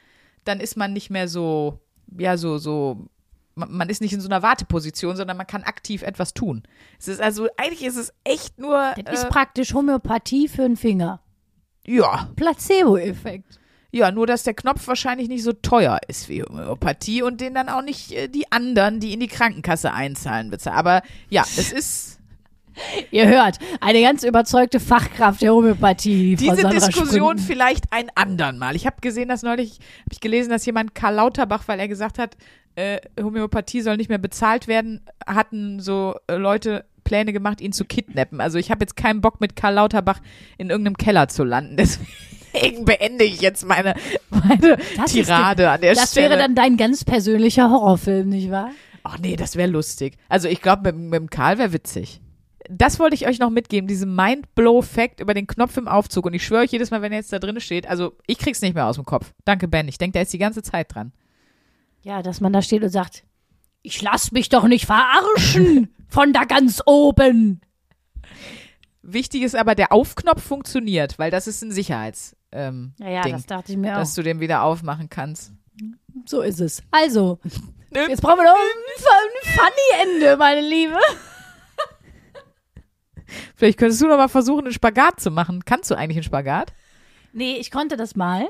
dann ist man nicht mehr so, ja, so, so, man man ist nicht in so einer Warteposition, sondern man kann aktiv etwas tun. Es ist also, eigentlich ist es echt nur, Das ist äh, praktisch Homöopathie für den Finger. ja, Placebo-Effekt. Ja, nur dass der Knopf wahrscheinlich nicht so teuer ist wie Homöopathie und den dann auch nicht äh, die anderen, die in die Krankenkasse einzahlen, bezahlen. Aber ja, es (laughs) ist Ihr hört, eine ganz überzeugte Fachkraft der Homöopathie. Diese Sandra Diskussion Sprüngen. vielleicht ein andern Mal. Ich habe gesehen, dass neulich, habe ich gelesen, dass jemand Karl Lauterbach, weil er gesagt hat, äh, Homöopathie soll nicht mehr bezahlt werden, hatten so äh, Leute Pläne gemacht, ihn zu kidnappen. Also ich habe jetzt keinen Bock mit Karl Lauterbach in irgendeinem Keller zu landen. (laughs) Deswegen beende ich jetzt meine, meine Das ist Tirade an der Das Stelle. wäre dann dein ganz persönlicher Horrorfilm, nicht wahr? Ach nee, das wäre lustig. Also ich glaube, mit, mit dem Karl wäre witzig. Das wollte ich euch noch mitgeben, diesen Mind-Blow-Fact über den Knopf im Aufzug. Und ich schwöre euch jedes Mal, wenn er jetzt da drin steht, also ich krieg's nicht mehr aus dem Kopf. Danke, Ben. Ich denke, der ist die ganze Zeit dran. Ja, dass man da steht und sagt, ich lass mich doch nicht verarschen (laughs) von da ganz oben. Wichtig ist aber, der Aufknopf funktioniert, weil das ist ein Sicherheits. Ähm, Ja, ja, Ding, das dachte ich mir auch. dass du den wieder aufmachen kannst. So ist es. Also, (laughs) jetzt brauchen wir noch ein, ein Funny-Ende, meine Liebe. Vielleicht könntest du noch mal versuchen, einen Spagat zu machen. Kannst du eigentlich einen Spagat? Nee, ich konnte das mal.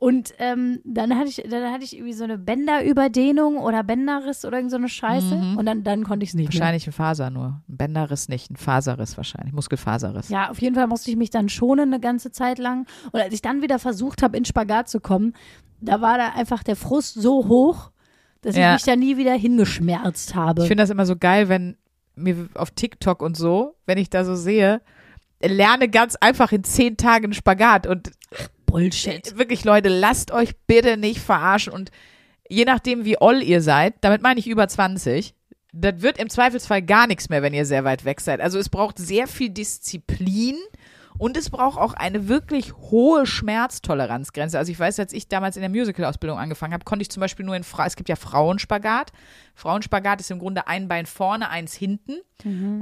Und ähm, dann hatte ich, dann hatte ich irgendwie so eine Bänderüberdehnung oder Bänderriss oder irgend so eine Scheiße. Und dann, dann konnte ich es nicht mehr. Wahrscheinlich ein Faser nur. Ein Bänderriss nicht, ein Faserriss wahrscheinlich. Muskelfaserriss. Ja, auf jeden Fall musste ich mich dann schonen eine ganze Zeit lang. Und als ich dann wieder versucht habe, in Spagat zu kommen, da war da einfach der Frust so hoch, dass Ja. ich mich da nie wieder hingeschmerzt habe. Ich finde das immer so geil, wenn mir auf TikTok und so, wenn ich da so sehe, lerne ganz einfach in zehn Tagen Spagat und Bullshit. wirklich Leute, lasst euch bitte nicht verarschen und je nachdem wie oll ihr seid, damit meine ich über 20, das wird im Zweifelsfall gar nichts mehr, wenn ihr sehr weit weg seid. Also es braucht sehr viel Disziplin und es braucht auch eine wirklich hohe Schmerztoleranzgrenze. Also ich weiß, als ich damals in der Musical-Ausbildung angefangen habe, konnte ich zum Beispiel nur in Fra es gibt ja Frauenspagat. Frauenspagat ist im Grunde ein Bein vorne, eins hinten.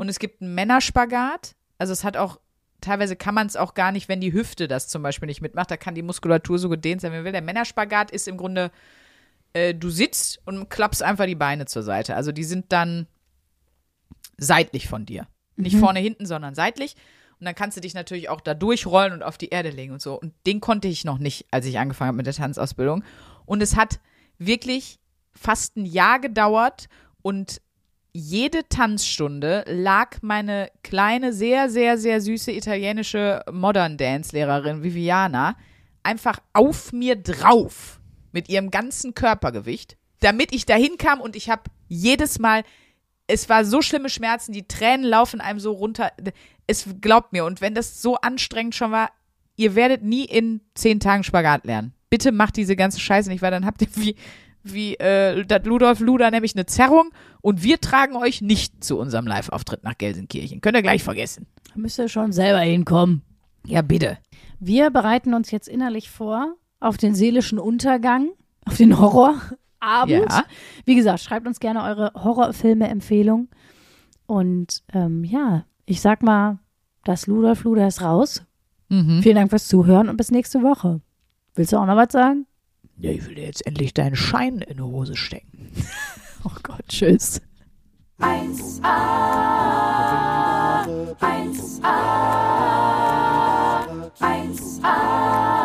Und es gibt einen Männerspagat. Also es hat auch, teilweise kann man es auch gar nicht, wenn die Hüfte das zum Beispiel nicht mitmacht, da kann die Muskulatur so gedehnt sein, wie man will. Der Männerspagat ist im Grunde, äh, du sitzt und klappst einfach die Beine zur Seite. Also die sind dann seitlich von dir. Nicht vorne, hinten, sondern seitlich. Und dann kannst du dich natürlich auch da durchrollen und auf die Erde legen und so. Und den konnte ich noch nicht, als ich angefangen habe mit der Tanzausbildung. Und es hat wirklich fast ein Jahr gedauert und jede Tanzstunde lag meine kleine, sehr, sehr, sehr süße italienische Modern Dance-Lehrerin Viviana einfach auf mir drauf mit ihrem ganzen Körpergewicht, damit ich dahin kam und ich habe jedes Mal, es war so schlimme Schmerzen, die Tränen laufen einem so runter. Es glaubt mir, und wenn das so anstrengend schon war, ihr werdet nie in zehn Tagen Spagat lernen. Bitte macht diese ganze Scheiße nicht, weil dann habt ihr wie, wie äh, das Ludolf Luder nämlich eine Zerrung und wir tragen euch nicht zu unserem Live-Auftritt nach Gelsenkirchen. Könnt ihr gleich vergessen. Da müsst ihr schon selber hinkommen. Ja, bitte. Wir bereiten uns jetzt innerlich vor auf den seelischen Untergang, auf den Horrorabend. Ja. Wie gesagt, schreibt uns gerne eure Horrorfilme-Empfehlung. Und ähm, ja, ich sag mal, das Ludolf Luder ist raus. Mhm. Vielen Dank fürs Zuhören und bis nächste Woche. Willst du auch noch was sagen? Ja, ich will dir jetzt endlich deinen Schein in die Hose stecken. (laughs) Oh Gott, tschüss. 1a, 1a, 1a,